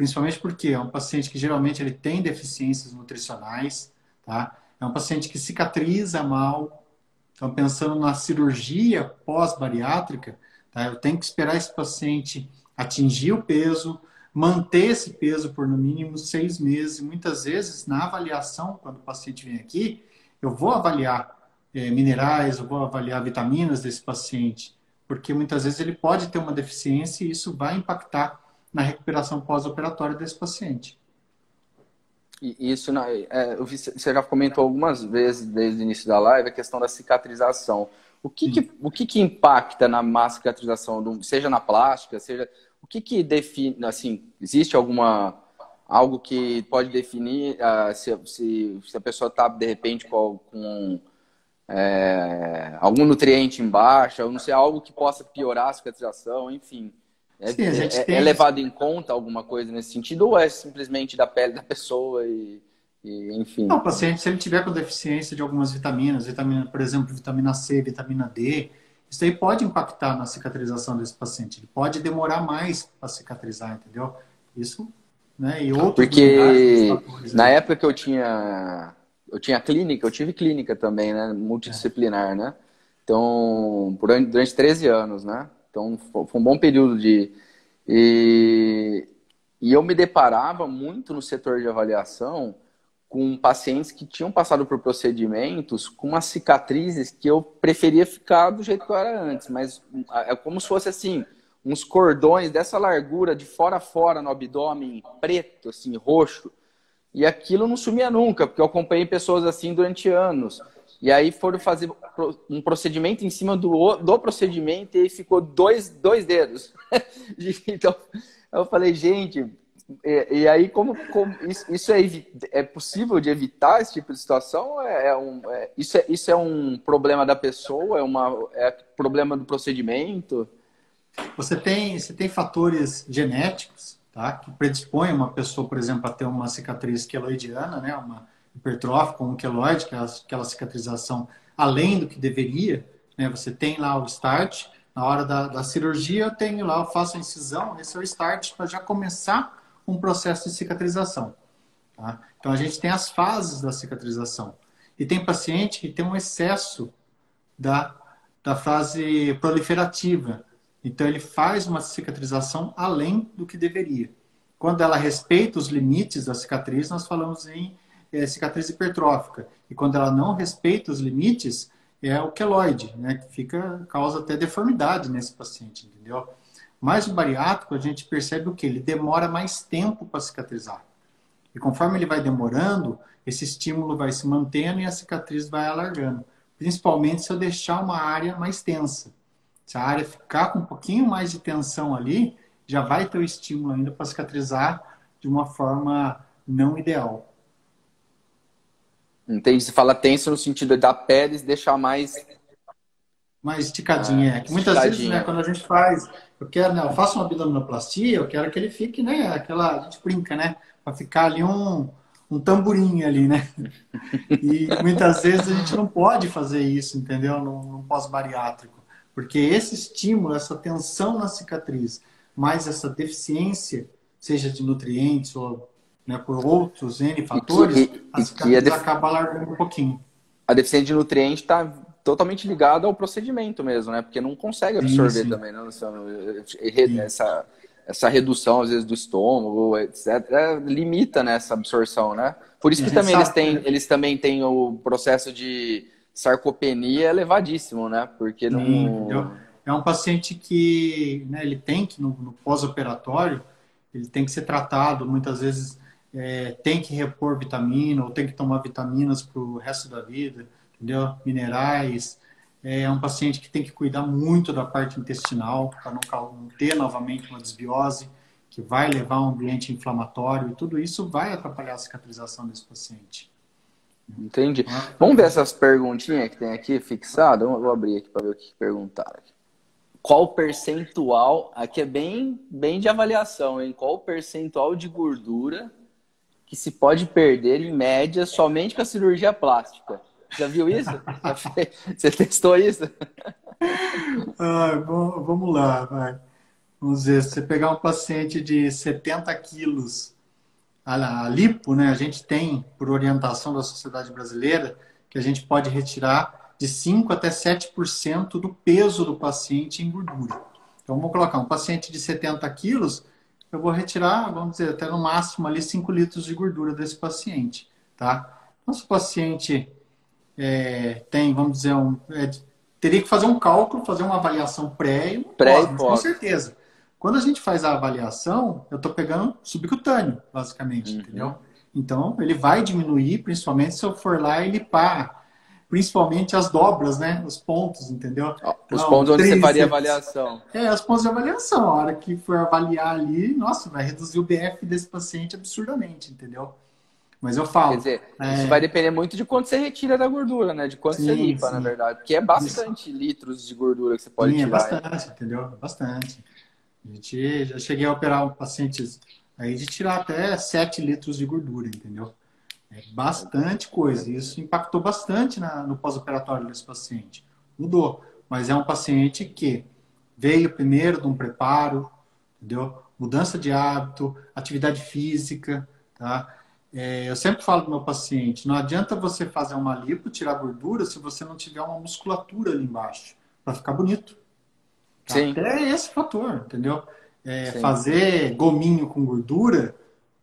principalmente porque é um paciente que geralmente ele tem deficiências nutricionais, tá? É um paciente que cicatriza mal. Então, pensando na cirurgia pós-bariátrica, tá? eu tenho que esperar esse paciente atingir o peso, manter esse peso por no mínimo seis meses. Muitas vezes, na avaliação, quando o paciente vem aqui, eu vou avaliar é, minerais, eu vou avaliar vitaminas desse paciente, porque muitas vezes ele pode ter uma deficiência e isso vai impactar na recuperação pós-operatória desse paciente. E isso, é, vi, você já comentou algumas vezes desde o início da live a questão da cicatrização. O que, que o que, que, impacta na má cicatrização, seja na plástica, seja o que, que define, assim, existe alguma algo que pode definir uh, se, se, se, a pessoa está de repente com, com é, algum nutriente embaixo, ou não sei, algo que possa piorar a cicatrização, enfim. É, Sim, é, é, levado em conta alguma coisa nesse sentido ou é simplesmente da pele da pessoa e, e enfim? Não, o paciente, se ele tiver com deficiência de algumas vitaminas, vitamina, por exemplo, vitamina C, vitamina D, isso aí pode impactar na cicatrização desse paciente. Ele pode demorar mais para cicatrizar, entendeu? Isso né? E outros Porque na época que eu tinha eu tinha clínica, eu tive clínica também, né? Multidisciplinar, é. né? Então, durante 13 anos, né? Então, foi um bom período de. E, e eu me deparava muito no setor de avaliação com pacientes que tinham passado por procedimentos com umas cicatrizes que eu preferia ficar do jeito que eu era antes, mas é como se fosse assim, uns cordões dessa largura de fora a fora no abdômen, preto, assim, roxo, e aquilo não sumia nunca, porque eu acompanhei pessoas assim durante anos. E aí foram fazer um procedimento em cima do, do procedimento e ficou dois, dois dedos. *laughs* então, eu falei, gente, e, e aí como, como isso, isso, é, é possível de evitar esse tipo de situação? É, é um, é, isso, é, isso é um problema da pessoa? É, uma, é problema do procedimento? Você tem, você tem fatores genéticos tá, que predispõem uma pessoa, por exemplo, a ter uma cicatriz queloidiana, né, uma hipertrófica, um queloide, que é aquela cicatrização além do que deveria. Né, você tem lá o start, na hora da, da cirurgia eu tenho lá, eu faço a incisão, esse é o start para já começar um processo de cicatrização. Tá? Então a gente tem as fases da cicatrização. E tem paciente que tem um excesso da, da fase proliferativa. Então ele faz uma cicatrização além do que deveria. Quando ela respeita os limites da cicatriz, nós falamos em é, cicatriz hipertrófica. E quando ela não respeita os limites, é o queloide, né, que fica causa até deformidade nesse paciente, entendeu? Mas o bariátrico, a gente percebe o que? Ele demora mais tempo para cicatrizar. E conforme ele vai demorando, esse estímulo vai se mantendo e a cicatriz vai alargando. Principalmente se eu deixar uma área mais tensa. Se a área ficar com um pouquinho mais de tensão ali, já vai ter o estímulo ainda para cicatrizar de uma forma não ideal. Entendi. Você fala tenso no sentido da pele deixar mais. Mais esticadinha. Ah, é. Muitas vezes, né, quando a gente faz eu quero, né, eu faço uma abdominoplastia, eu quero que ele fique, né, aquela, a gente brinca, né, para ficar ali um, um tamborim ali, né? *laughs* E muitas vezes a gente não pode fazer isso, entendeu? No, no pós-bariátrico. Porque esse estímulo, essa tensão na cicatriz, mais essa deficiência, seja de nutrientes ou né, por outros N fatores, e que, e, a cicatriz a def... acaba alargando um pouquinho. A deficiência de nutrientes está totalmente ligado ao procedimento mesmo, né? Porque não consegue absorver sim, sim. também, né, Essa, essa redução, às vezes, do estômago, etc., limita né, essa absorção, né? Por isso que também eles têm, eles também têm o processo de sarcopenia elevadíssimo, né? Porque não... É um paciente que né, ele tem que, no, no pós-operatório, ele tem que ser tratado, muitas vezes é, tem que repor vitamina ou tem que tomar vitaminas para o resto da vida entendeu? minerais. É um paciente que tem que cuidar muito da parte intestinal para não ter novamente uma desbiose que vai levar a um ambiente inflamatório e tudo isso vai atrapalhar a cicatrização desse paciente. Entendi. Vamos ver essas perguntinhas que tem aqui fixadas. Vou abrir aqui para ver o que perguntaram. Qual percentual, aqui é bem, bem de avaliação, hein? Qual percentual de gordura que se pode perder em média somente com a cirurgia plástica? Já viu isso? *laughs* Você testou isso? Ah, bom, vamos lá, vai. Vamos ver, se você pegar um paciente de 70 quilos, a lipo, né, a gente tem, por orientação da Sociedade Brasileira, que a gente pode retirar de 5 até 7% do peso do paciente em gordura. Então, vamos colocar um paciente de 70 quilos, eu vou retirar, vamos dizer, até no máximo ali 5 litros de gordura desse paciente, tá? Nosso paciente é, tem, vamos dizer, um, é, teria que fazer um cálculo, fazer uma avaliação pré e pré pós, com certeza. Quando a gente faz a avaliação, eu estou pegando subcutâneo, basicamente, uhum. entendeu? Então, ele vai diminuir, principalmente se eu for lá e limpar, principalmente as dobras, né? Os pontos, entendeu? Os então, pontos onde você faria avaliação. É, os pontos de avaliação. A hora que for avaliar ali, nossa, vai reduzir o BF desse paciente absurdamente, entendeu? Mas eu falo. Quer dizer, é... isso vai depender muito de quanto você retira da gordura, né? De quanto sim, você limpa, sim. na verdade. Porque é bastante isso. litros de gordura que você pode sim, é tirar. É bastante, entendeu? Bastante. A gente já cheguei a operar um paciente aí de tirar até 7 litros de gordura, entendeu? É bastante coisa. Isso impactou bastante na, no pós-operatório desse paciente. Mudou. Mas é um paciente que veio primeiro de um preparo, entendeu? mudança de hábito, atividade física, tá? É, eu sempre falo para meu paciente, não adianta você fazer uma lipo, tirar gordura, se você não tiver uma musculatura ali embaixo, para ficar bonito. Tá? Sim. É esse fator, entendeu? É, fazer gominho com gordura,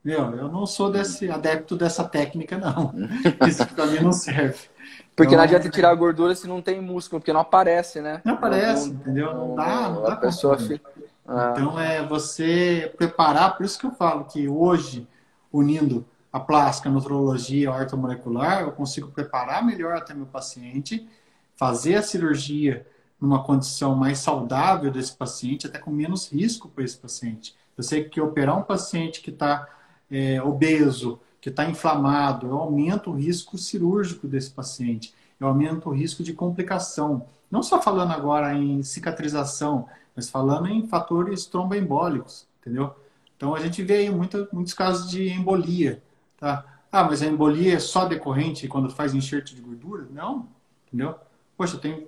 meu, eu não sou desse adepto dessa técnica, não. *laughs* Isso para mim não serve. Porque então, não adianta tirar a gordura se não tem músculo, porque não aparece, né? Não aparece, não, entendeu? Não, não dá, não dá. A pessoa fica... ah. Então é você preparar, por isso que eu falo que hoje, unindo a plástica, a nutrologia, a ortomolecular, eu consigo preparar melhor até meu paciente, fazer a cirurgia numa condição mais saudável desse paciente, até com menos risco para esse paciente. Eu sei que operar um paciente que está é, obeso, que está inflamado, eu aumento o risco cirúrgico desse paciente, eu aumento o risco de complicação. Não só falando agora em cicatrização, mas falando em fatores tromboembólicos, entendeu? Então a gente vê aí muitos casos de embolia, Tá? Ah, mas a embolia é só decorrente quando faz enxerto de gordura? Não, entendeu? Poxa, eu tenho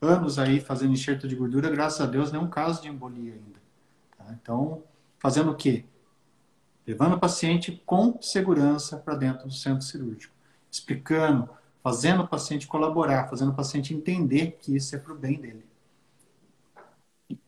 anos aí fazendo enxerto de gordura, graças a Deus, nenhum caso de embolia ainda. Tá? Então, fazendo o quê? Levando o paciente com segurança para dentro do centro cirúrgico, explicando, fazendo o paciente colaborar, fazendo o paciente entender que isso é para o bem dele.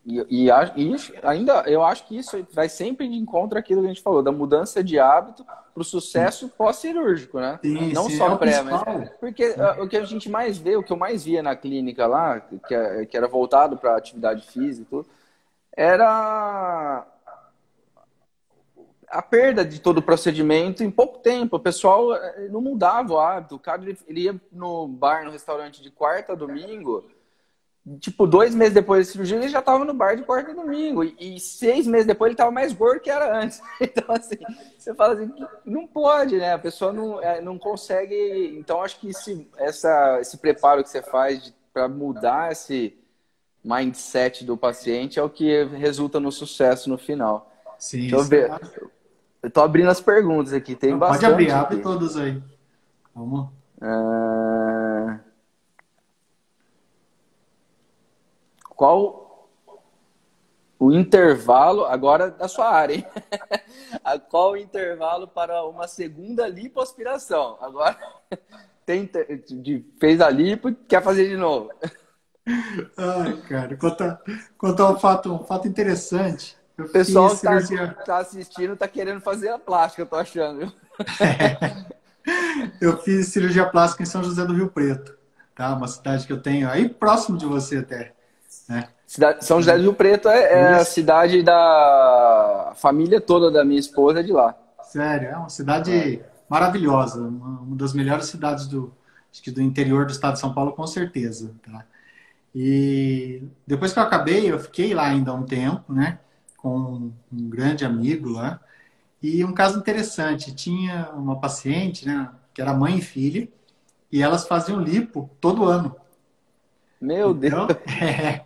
E, e, e, ainda eu acho que isso vai sempre de encontro aquilo que a gente falou, da mudança de hábito para o sucesso pós-cirúrgico, né? Sim, Não sim, só é pré, mas. Porque uh, o que a gente mais vê, o que eu mais via na clínica lá, que, que era voltado para atividade física e tudo, era a perda de todo o procedimento em pouco tempo. O pessoal eh, não mudava o hábito. O cara ele ia no bar, no restaurante de quarta a domingo tipo, dois meses depois da cirurgia, ele já estava no bar de quarta e domingo. E, seis meses depois ele estava mais gordo que era antes. *laughs* Então, assim, você fala assim, não pode, né? A pessoa não, é, não consegue. Então, acho que esse, essa, esse preparo que você faz para mudar esse mindset do paciente é o que resulta no sucesso no final. Sim. Deixa eu ver. Eu tô abrindo as perguntas aqui, tem não, bastante. Pode abrir, abre todas aí. Vamos. Uh... qual o intervalo, agora da sua área, hein? *laughs* qual o intervalo para uma segunda lipoaspiração? Agora *laughs* tem, fez a lipo, quer fazer de novo. Ai, cara, contar, contar um fato, um fato interessante. O pessoal que tá, cirurgia... tá, assistindo tá querendo fazer a plástica, eu tô achando. É. *laughs* Eu fiz cirurgia plástica em São José do Rio Preto, tá? Uma cidade que eu tenho aí próximo de você até. É. Cidade, São José do Rio Preto é, é a cidade da família toda da minha esposa é de lá. Sério, é uma cidade maravilhosa, uma, uma, das melhores cidades do, acho que do interior do estado de São Paulo, com certeza. Tá? E depois que eu acabei, eu fiquei lá ainda um tempo, né, com um grande amigo lá. E um caso interessante, tinha uma paciente, né, que era mãe e filha, e elas faziam lipo todo ano. Meu então, Deus! *laughs* É,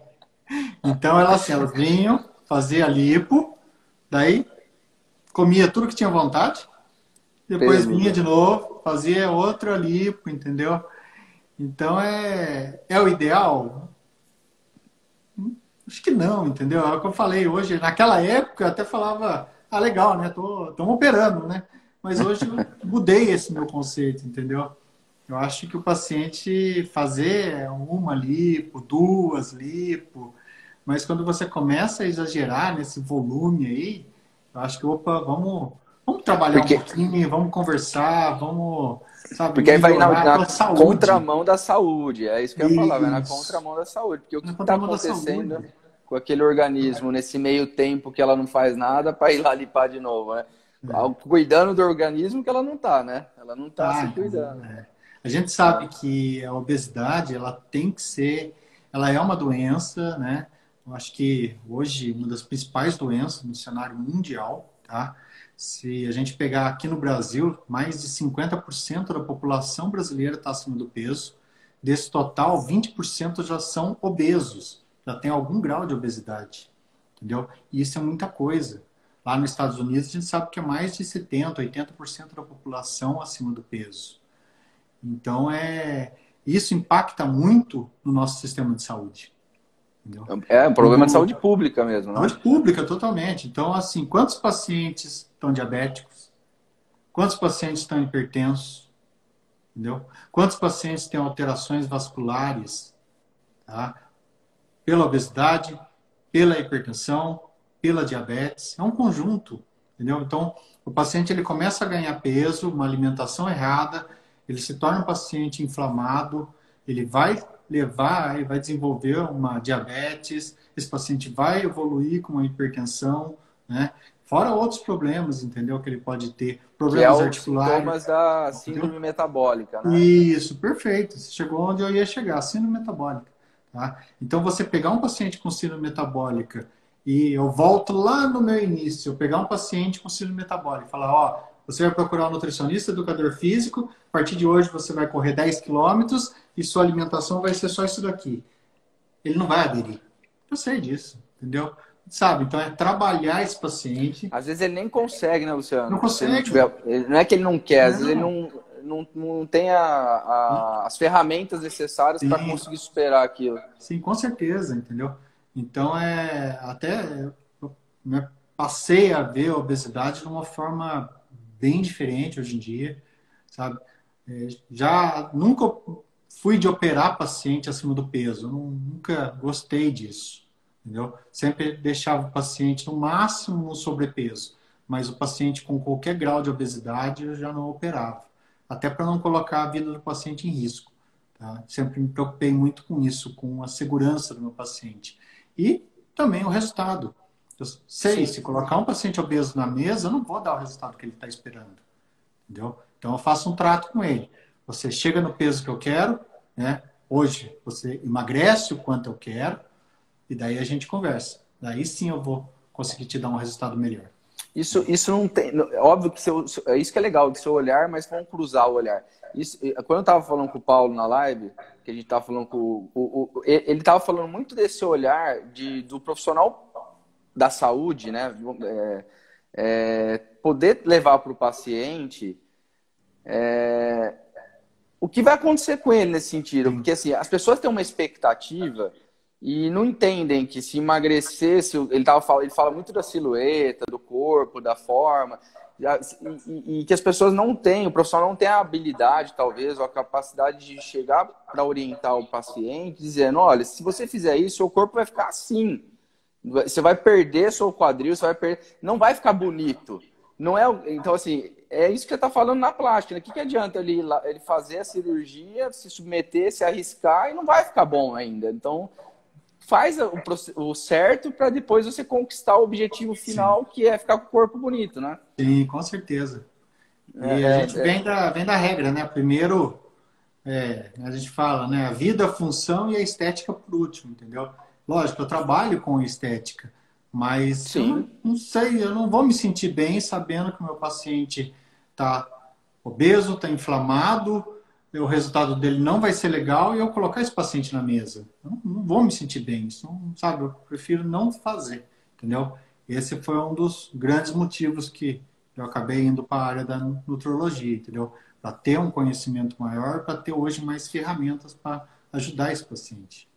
então elas, assim, elas vinham, fazia lipo, daí comia tudo que tinha vontade, depois vinha de novo, fazia outra lipo, entendeu? Então é, é o ideal? Acho que não, entendeu? É o que eu falei hoje. Naquela época eu até falava, ah, legal, né? Tô, tô operando, né? Mas hoje eu *laughs* mudei esse meu conceito, entendeu? Eu acho que o paciente fazer uma lipo, duas lipo, mas quando você começa a exagerar nesse volume aí, eu acho que, opa, vamos, vamos trabalhar Porque... um pouquinho, vamos conversar, vamos. Sabe, Porque aí vai na, na contramão da saúde. É isso que eu ia falar, vai na contramão da saúde. Porque o que está acontecendo com aquele organismo nesse meio tempo que ela não faz nada para ir lá limpar de novo, né? É. Cuidando do organismo que ela não está, né? Ela não está ah, se cuidando. É. A gente sabe que a obesidade, ela tem que ser, ela é uma doença, né? Eu acho que hoje uma das principais doenças no cenário mundial, tá? Se a gente pegar aqui no Brasil, mais de 50% da população brasileira está acima do peso. Desse total, 20% já são obesos, já tem algum grau de obesidade, entendeu? E isso é muita coisa. Lá nos Estados Unidos, a gente sabe que é mais de 70%, 80% da população acima do peso. Então, é, isso impacta muito no nosso sistema de saúde. Entendeu? É um problema de saúde pública mesmo. Né? Saúde pública, totalmente. Então, assim, quantos pacientes estão diabéticos? Quantos pacientes estão hipertensos? Entendeu? Quantos pacientes têm alterações vasculares? Tá? Pela obesidade, pela hipertensão, pela diabetes. É um conjunto. Entendeu? Então, o paciente ele começa a ganhar peso, uma alimentação errada, ele se torna um paciente inflamado, ele vai levar e vai desenvolver uma diabetes, esse paciente vai evoluir com uma hipertensão, né? Fora outros problemas, entendeu? Que ele pode ter. Problemas que é articulares. Sintomas da síndrome entendeu? metabólica, né? Isso, perfeito. Você chegou onde eu ia chegar, síndrome metabólica. Tá? Então, você pegar um paciente com síndrome metabólica e eu volto lá no meu início, eu pegar um paciente com síndrome metabólica e falar, ó, você vai procurar um nutricionista, educador físico, a partir de hoje você vai correr 10 quilômetros e sua alimentação vai ser só isso daqui. Ele não vai aderir. Eu sei disso, entendeu? Sabe? Então é trabalhar esse paciente. Às vezes ele nem consegue, né, Luciano? Não consegue. Não, tiver... não, é que ele não quer, às vezes ele não, não, não tem a, a, as ferramentas necessárias para conseguir superar aquilo. Sim, com certeza, entendeu? Então é até né, passei a ver a obesidade de uma forma bem diferente hoje em dia, sabe? É, já nunca fui de operar paciente acima do peso. Eu nunca gostei disso. Entendeu? Sempre deixava o paciente no máximo no sobrepeso, mas o paciente com qualquer grau de obesidade eu já não operava. Até para não colocar a vida do paciente em risco. Tá? Sempre me preocupei muito com isso, com a segurança do meu paciente. E também o resultado. Eu sei, Sim. se colocar um paciente obeso na mesa, eu não vou dar o resultado que ele está esperando. Entendeu? Então eu faço um trato com ele. Você chega no peso que eu quero, né? Hoje você emagrece o quanto eu quero e daí a gente conversa. Daí sim eu vou conseguir te dar um resultado melhor. Isso, isso não tem. Óbvio que seu, é isso que é legal, do seu olhar, mas vamos cruzar o olhar. Isso, quando eu estava falando com o Paulo na live, que a gente estava falando com o, o, o ele estava falando muito desse olhar de, do profissional da saúde, né? É, é, poder levar para o paciente é, o que vai acontecer com ele nesse sentido? Porque assim, as pessoas têm uma expectativa e não entendem que se emagrecer, se ele, tava, ele fala muito da silhueta, do corpo, da forma, e, e, que as pessoas não têm, o profissional não tem a habilidade, talvez, ou a capacidade de chegar para orientar o paciente, dizendo: olha, se você fizer isso, seu corpo vai ficar assim. Você vai perder seu quadril, você vai perder. Não vai ficar bonito. Não é. Então, assim, é isso que você está falando na plástica. Né? O que, que adianta ele, ele fazer a cirurgia, se submeter, se arriscar e não vai ficar bom ainda. Então, faz o, o certo para depois você conquistar o objetivo final, Sim. que é ficar com o corpo bonito, né? Sim, com certeza. É, e a gente é, vem, da, vem da regra, né? Primeiro, é, a gente fala, né? A vida, a função e a estética por último, entendeu? Lógico, eu trabalho com estética, mas eu não, não sei, eu não vou me sentir bem sabendo que o meu paciente está obeso, está inflamado, o resultado dele não vai ser legal e eu colocar esse paciente na mesa. Eu não, vou me sentir bem. Isso não, sabe, eu prefiro não fazer, entendeu? Esse foi um dos grandes motivos que eu acabei indo para a área da nutrologia, entendeu? Para ter um conhecimento maior, para ter hoje mais ferramentas para ajudar esse paciente.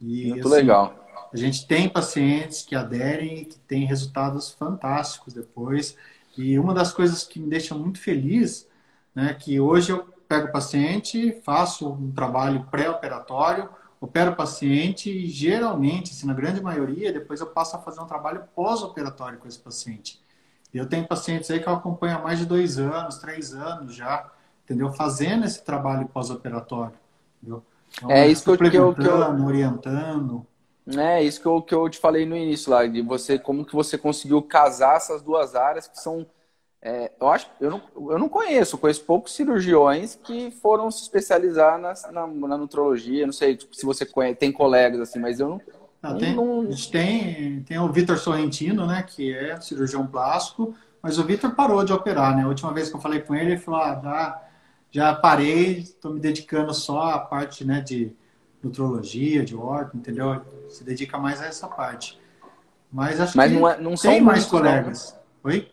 E, Muito assim, legal. A gente tem pacientes que aderem e que têm resultados fantásticos depois. E uma das coisas que me deixa muito feliz, né, que hoje eu pego o paciente, faço um trabalho pré-operatório, opero o paciente e geralmente, assim, na grande maioria, depois eu passo a fazer um trabalho pós-operatório com esse paciente. Eu tenho pacientes aí que eu acompanho há mais de dois anos, três anos já, entendeu? Fazendo esse trabalho pós-operatório, entendeu? Então, é isso que eu, que eu, que eu... orientando. É isso que eu, que eu te falei no início lá, de você, como que você conseguiu casar essas duas áreas que são. É, eu acho eu não, eu não conheço, conheço poucos cirurgiões que foram se especializar na, na, na nutrologia. Não sei tipo, se você conhece, tem colegas assim, mas eu não. Ah, tem, não... A gente tem, tem o Vitor Sorrentino, né, que é cirurgião plástico, mas o Vitor parou de operar, né? A última vez que eu falei com ele, ele falou: ah, já, já parei, estou me dedicando só à parte né, de nutrologia, de orto, entendeu? Se dedica mais a essa parte. Mas acho Mas que não, é, não são mais colegas. Não. Oi?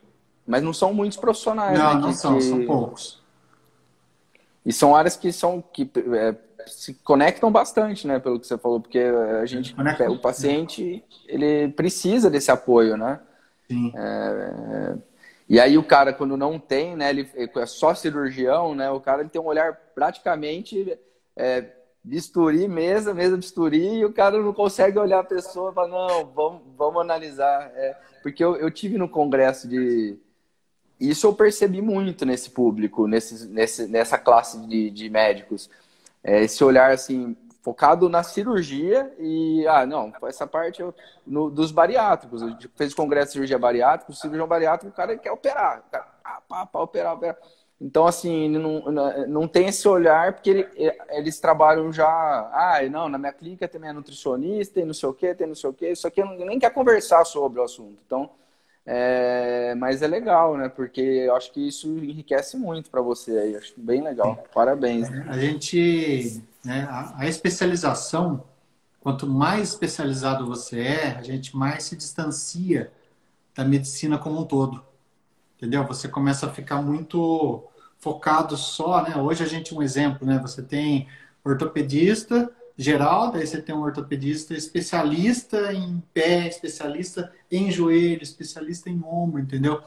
Mas não são muitos profissionais. Não, né, não que, são, que... são poucos. E são áreas que são que é, se conectam bastante, né, pelo que você falou, porque a gente, o paciente, ele precisa desse apoio, né? Sim. É, e aí o cara, quando não tem, né, ele é só cirurgião, né, o cara ele tem um olhar praticamente é, bisturi, mesa, mesa, bisturi, e o cara não consegue olhar a pessoa e falar, não, vamos, vamos analisar. É, porque eu, eu tive no congresso de... Isso eu percebi muito nesse público, nesse, nesse, nessa classe de, de médicos. É, esse olhar, assim, focado na cirurgia e, ah, não, essa parte eu, no, dos bariátricos. A gente fez congresso de cirurgia bariátrica, o cirurgião bariátrico, o cara quer operar. O cara, ah, pá, pá, operar, operar. Então, assim, não, não tem esse olhar, porque ele, eles trabalham já. Ah, não, na minha clínica tem minha nutricionista, tem não sei o quê, tem não sei o quê. Isso aqui nem quer conversar sobre o assunto. Então, é, mas é legal, né? Porque eu acho que isso enriquece muito para você aí. Acho bem legal. Parabéns. Né? A gente. Né, a, a especialização, quanto mais especializado você é, a gente mais se distancia da medicina como um todo entendeu? Você começa a ficar muito focado só, né? Hoje a gente um exemplo, né? Você tem ortopedista geral, daí você tem um ortopedista especialista em pé, especialista em joelho, especialista em ombro, entendeu?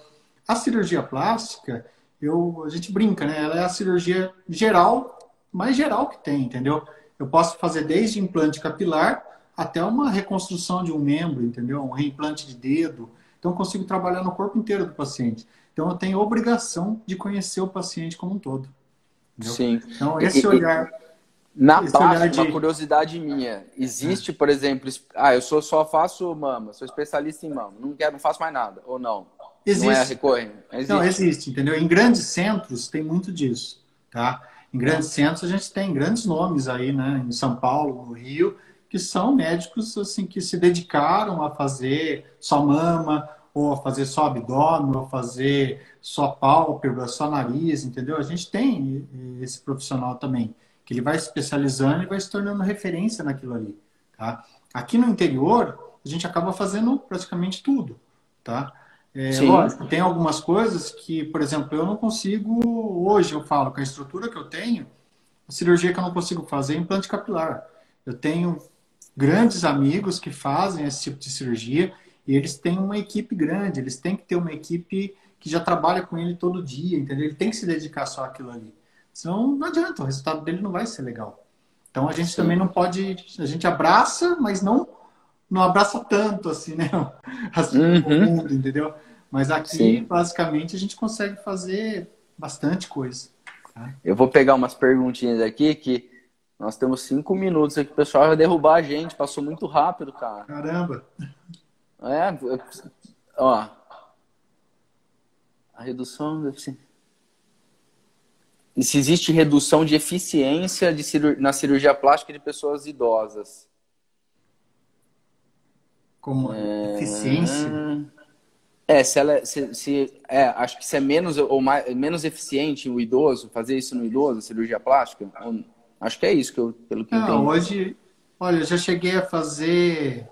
A cirurgia plástica, eu, a gente brinca, né? Ela é a cirurgia geral, mais geral que tem, entendeu? Eu posso fazer desde implante capilar até uma reconstrução de um membro, entendeu? Um reimplante de dedo. Então, eu consigo trabalhar no corpo inteiro do paciente. Então, eu tenho obrigação de conhecer o paciente como um todo. Entendeu? Sim. Então, esse olhar. Na esse plástica, de... uma curiosidade minha, existe, por exemplo, ah, eu sou, só faço mama, sou especialista em mama, não quero, não faço mais nada, ou não? Existe. Não é recorrente? Existe. Não, existe, entendeu? Em grandes centros tem muito disso, tá? Em grandes centros a gente tem grandes nomes aí, né? Em São Paulo, no Rio, que são médicos assim que se dedicaram a fazer só mama, ou fazer só abdômen, ou fazer só pálpebra, só nariz, entendeu? A gente tem esse profissional também, que ele vai se especializando e vai se tornando referência naquilo ali, tá? Aqui no interior, a gente acaba fazendo praticamente tudo, tá? É, lógico, tem algumas coisas que, por exemplo, eu não consigo, hoje eu falo, com a estrutura que eu tenho, a cirurgia que eu não consigo fazer é implante capilar. Eu tenho grandes amigos que fazem esse tipo de cirurgia e eles têm uma equipe grande, eles têm que ter uma equipe que já trabalha com ele todo dia, entendeu? Ele tem que se dedicar só àquilo ali. Senão não adianta, o resultado dele não vai ser legal. Então a gente Sim. também não pode, a gente abraça, mas não não abraça tanto assim, né? *laughs* Assim, uhum. o mundo, entendeu? Mas aqui, Sim. basicamente, a gente consegue fazer bastante coisa. Tá? Eu vou pegar umas perguntinhas aqui que nós temos cinco minutos aqui, o pessoal vai derrubar a gente, passou muito rápido, cara. Caramba! É, ó. A redução E se existe redução de eficiência de cirurgia, na cirurgia plástica de pessoas idosas? Como é... eficiência? É, se ela se, se, é, acho que se é menos ou mais, menos eficiente o idoso fazer isso no idoso, cirurgia plástica, ou, acho que é isso que eu pelo que Não, hoje, olha, eu já cheguei a fazer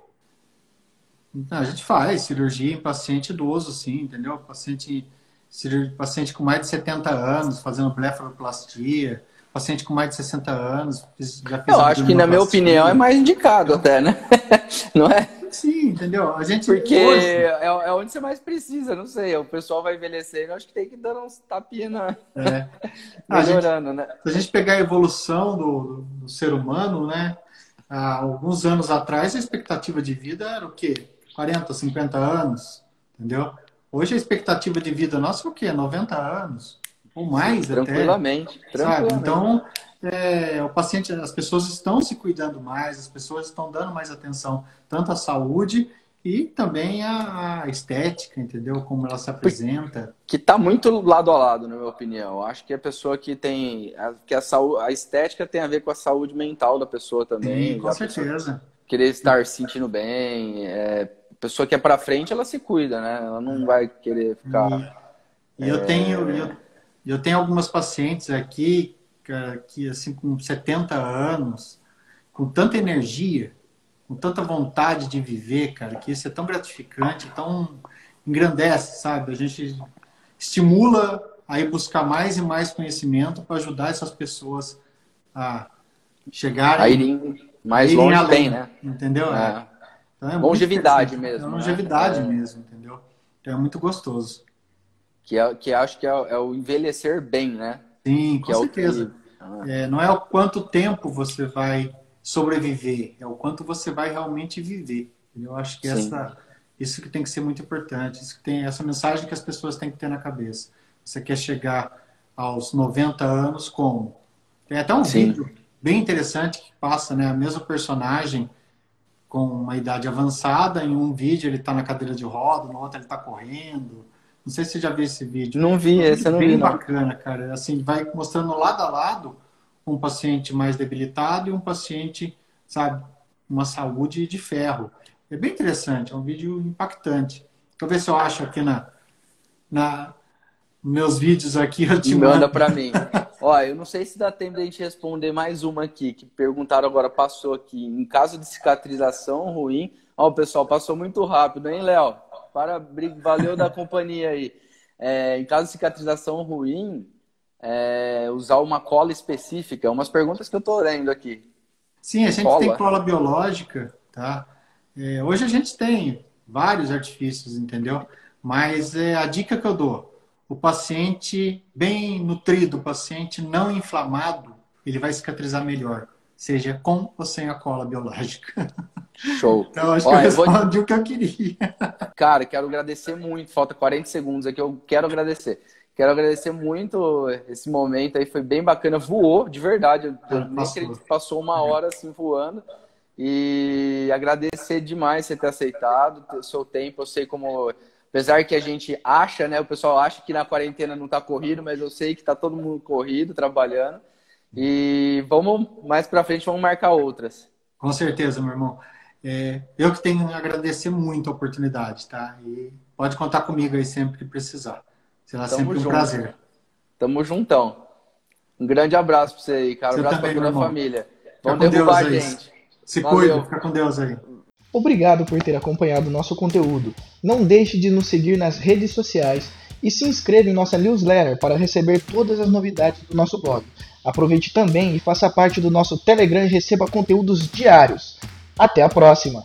a gente faz cirurgia em paciente idoso, sim, entendeu? Paciente, paciente com mais de 70 anos, fazendo blefaroplastia, paciente com mais de 60 anos. Já fez Eu acho que, na minha opinião, é mais indicado até, né? *laughs* Não é? Sim, entendeu? A gente Porque hoje... é, é, onde você mais precisa, não sei. O pessoal vai envelhecendo, acho que tem que dar uns tapinhas na... é. *laughs* melhorando, gente, né? Se a gente pegar a evolução do, do ser humano, né? Há alguns anos atrás, a expectativa de vida era o quê? 40, 50 anos, entendeu? Hoje a expectativa de vida nossa é o quê? 90 anos, ou mais Sim, tranquilamente, até. Tranquilamente. Então, é, o paciente, as pessoas estão se cuidando mais, as pessoas estão dando mais atenção tanto à saúde e também à, estética, entendeu? Como ela se apresenta. Que está muito lado a lado, na minha opinião. Acho que a pessoa que tem. que a, saúde, a estética tem a ver com a saúde mental da pessoa também. Sim, com certeza. Querer estar se sentindo bem, é, pessoa que é para frente, ela se cuida, né? Ela não vai querer ficar. E, e eu é... tenho eu, eu, tenho algumas pacientes aqui que assim com 70 anos, com tanta energia, com tanta vontade de viver, cara, que isso é tão gratificante, tão engrandece, sabe? A gente estimula a ir buscar mais e mais conhecimento para ajudar essas pessoas a chegar a irem mais longe além, tem, né? Entendeu? É. Então é longevidade mesmo. É longevidade né? mesmo, entendeu? Então é muito gostoso. Que, é, que acho que é, é o envelhecer bem, né? Sim, com que certeza. É que... ah. é, não é o quanto tempo você vai sobreviver, é o quanto você vai realmente viver. Eu acho que essa, isso que tem que ser muito importante, isso que tem essa mensagem que as pessoas têm que ter na cabeça. Você quer chegar aos 90 anos como? Tem até um Sim. vídeo bem interessante que passa né, a mesma personagem com uma idade avançada. Em um vídeo ele está na cadeira de roda, no outro ele está correndo. Não sei se você já viu esse vídeo. Não vi, é um esse eu não bem vi. Bem bacana, cara. Assim, vai mostrando lado a lado um paciente mais debilitado e um paciente, sabe, uma saúde de ferro. É bem interessante, é um vídeo impactante. Deixa eu ver se eu acho aqui na, na meus vídeos aqui. Eu te Manda para mim. *laughs* Ó, eu não sei se dá tempo da gente responder mais uma aqui, que perguntaram agora, passou aqui. Em caso de cicatrização ruim, ó, o pessoal passou muito rápido, hein, Léo? Para, valeu da companhia aí. É, em caso de cicatrização ruim, é, usar uma cola específica, umas perguntas que eu tô lendo aqui. Sim, a gente cola. tem cola biológica, tá? É, hoje a gente tem vários artifícios, entendeu? Mas é, a dica que eu dou, o paciente bem nutrido, o paciente não inflamado, ele vai cicatrizar melhor, seja com ou sem a cola biológica. Show. *laughs* Então, acho Olha, que eu respondi vou... o que eu queria. Cara, quero agradecer muito. Falta 40 segundos aqui, eu quero agradecer. Quero agradecer muito esse momento aí, foi bem bacana. Voou, de verdade. Eu, eu nem acredito que passou uma hora assim voando. E agradecer demais você ter aceitado o seu tempo. Eu sei como, apesar que a gente acha, né? O pessoal acha que na quarentena não está corrido, mas eu sei que está todo mundo corrido, trabalhando. E vamos mais para frente, vamos marcar outras. Com certeza, meu irmão. É, eu que tenho que agradecer muito a oportunidade, tá? E pode contar comigo aí sempre que precisar. Será Tamo sempre um junto. prazer. Tamo juntão. Um grande abraço para você aí, cara. Um abraço para toda a família. Vamos derrubar a gente. Se Valeu. cuida, fica com Deus aí. Obrigado por ter acompanhado nosso conteúdo. Não deixe de nos seguir nas redes sociais e se inscreva em nossa newsletter para receber todas as novidades do nosso blog. Aproveite também e faça parte do nosso Telegram e receba conteúdos diários. Até a próxima!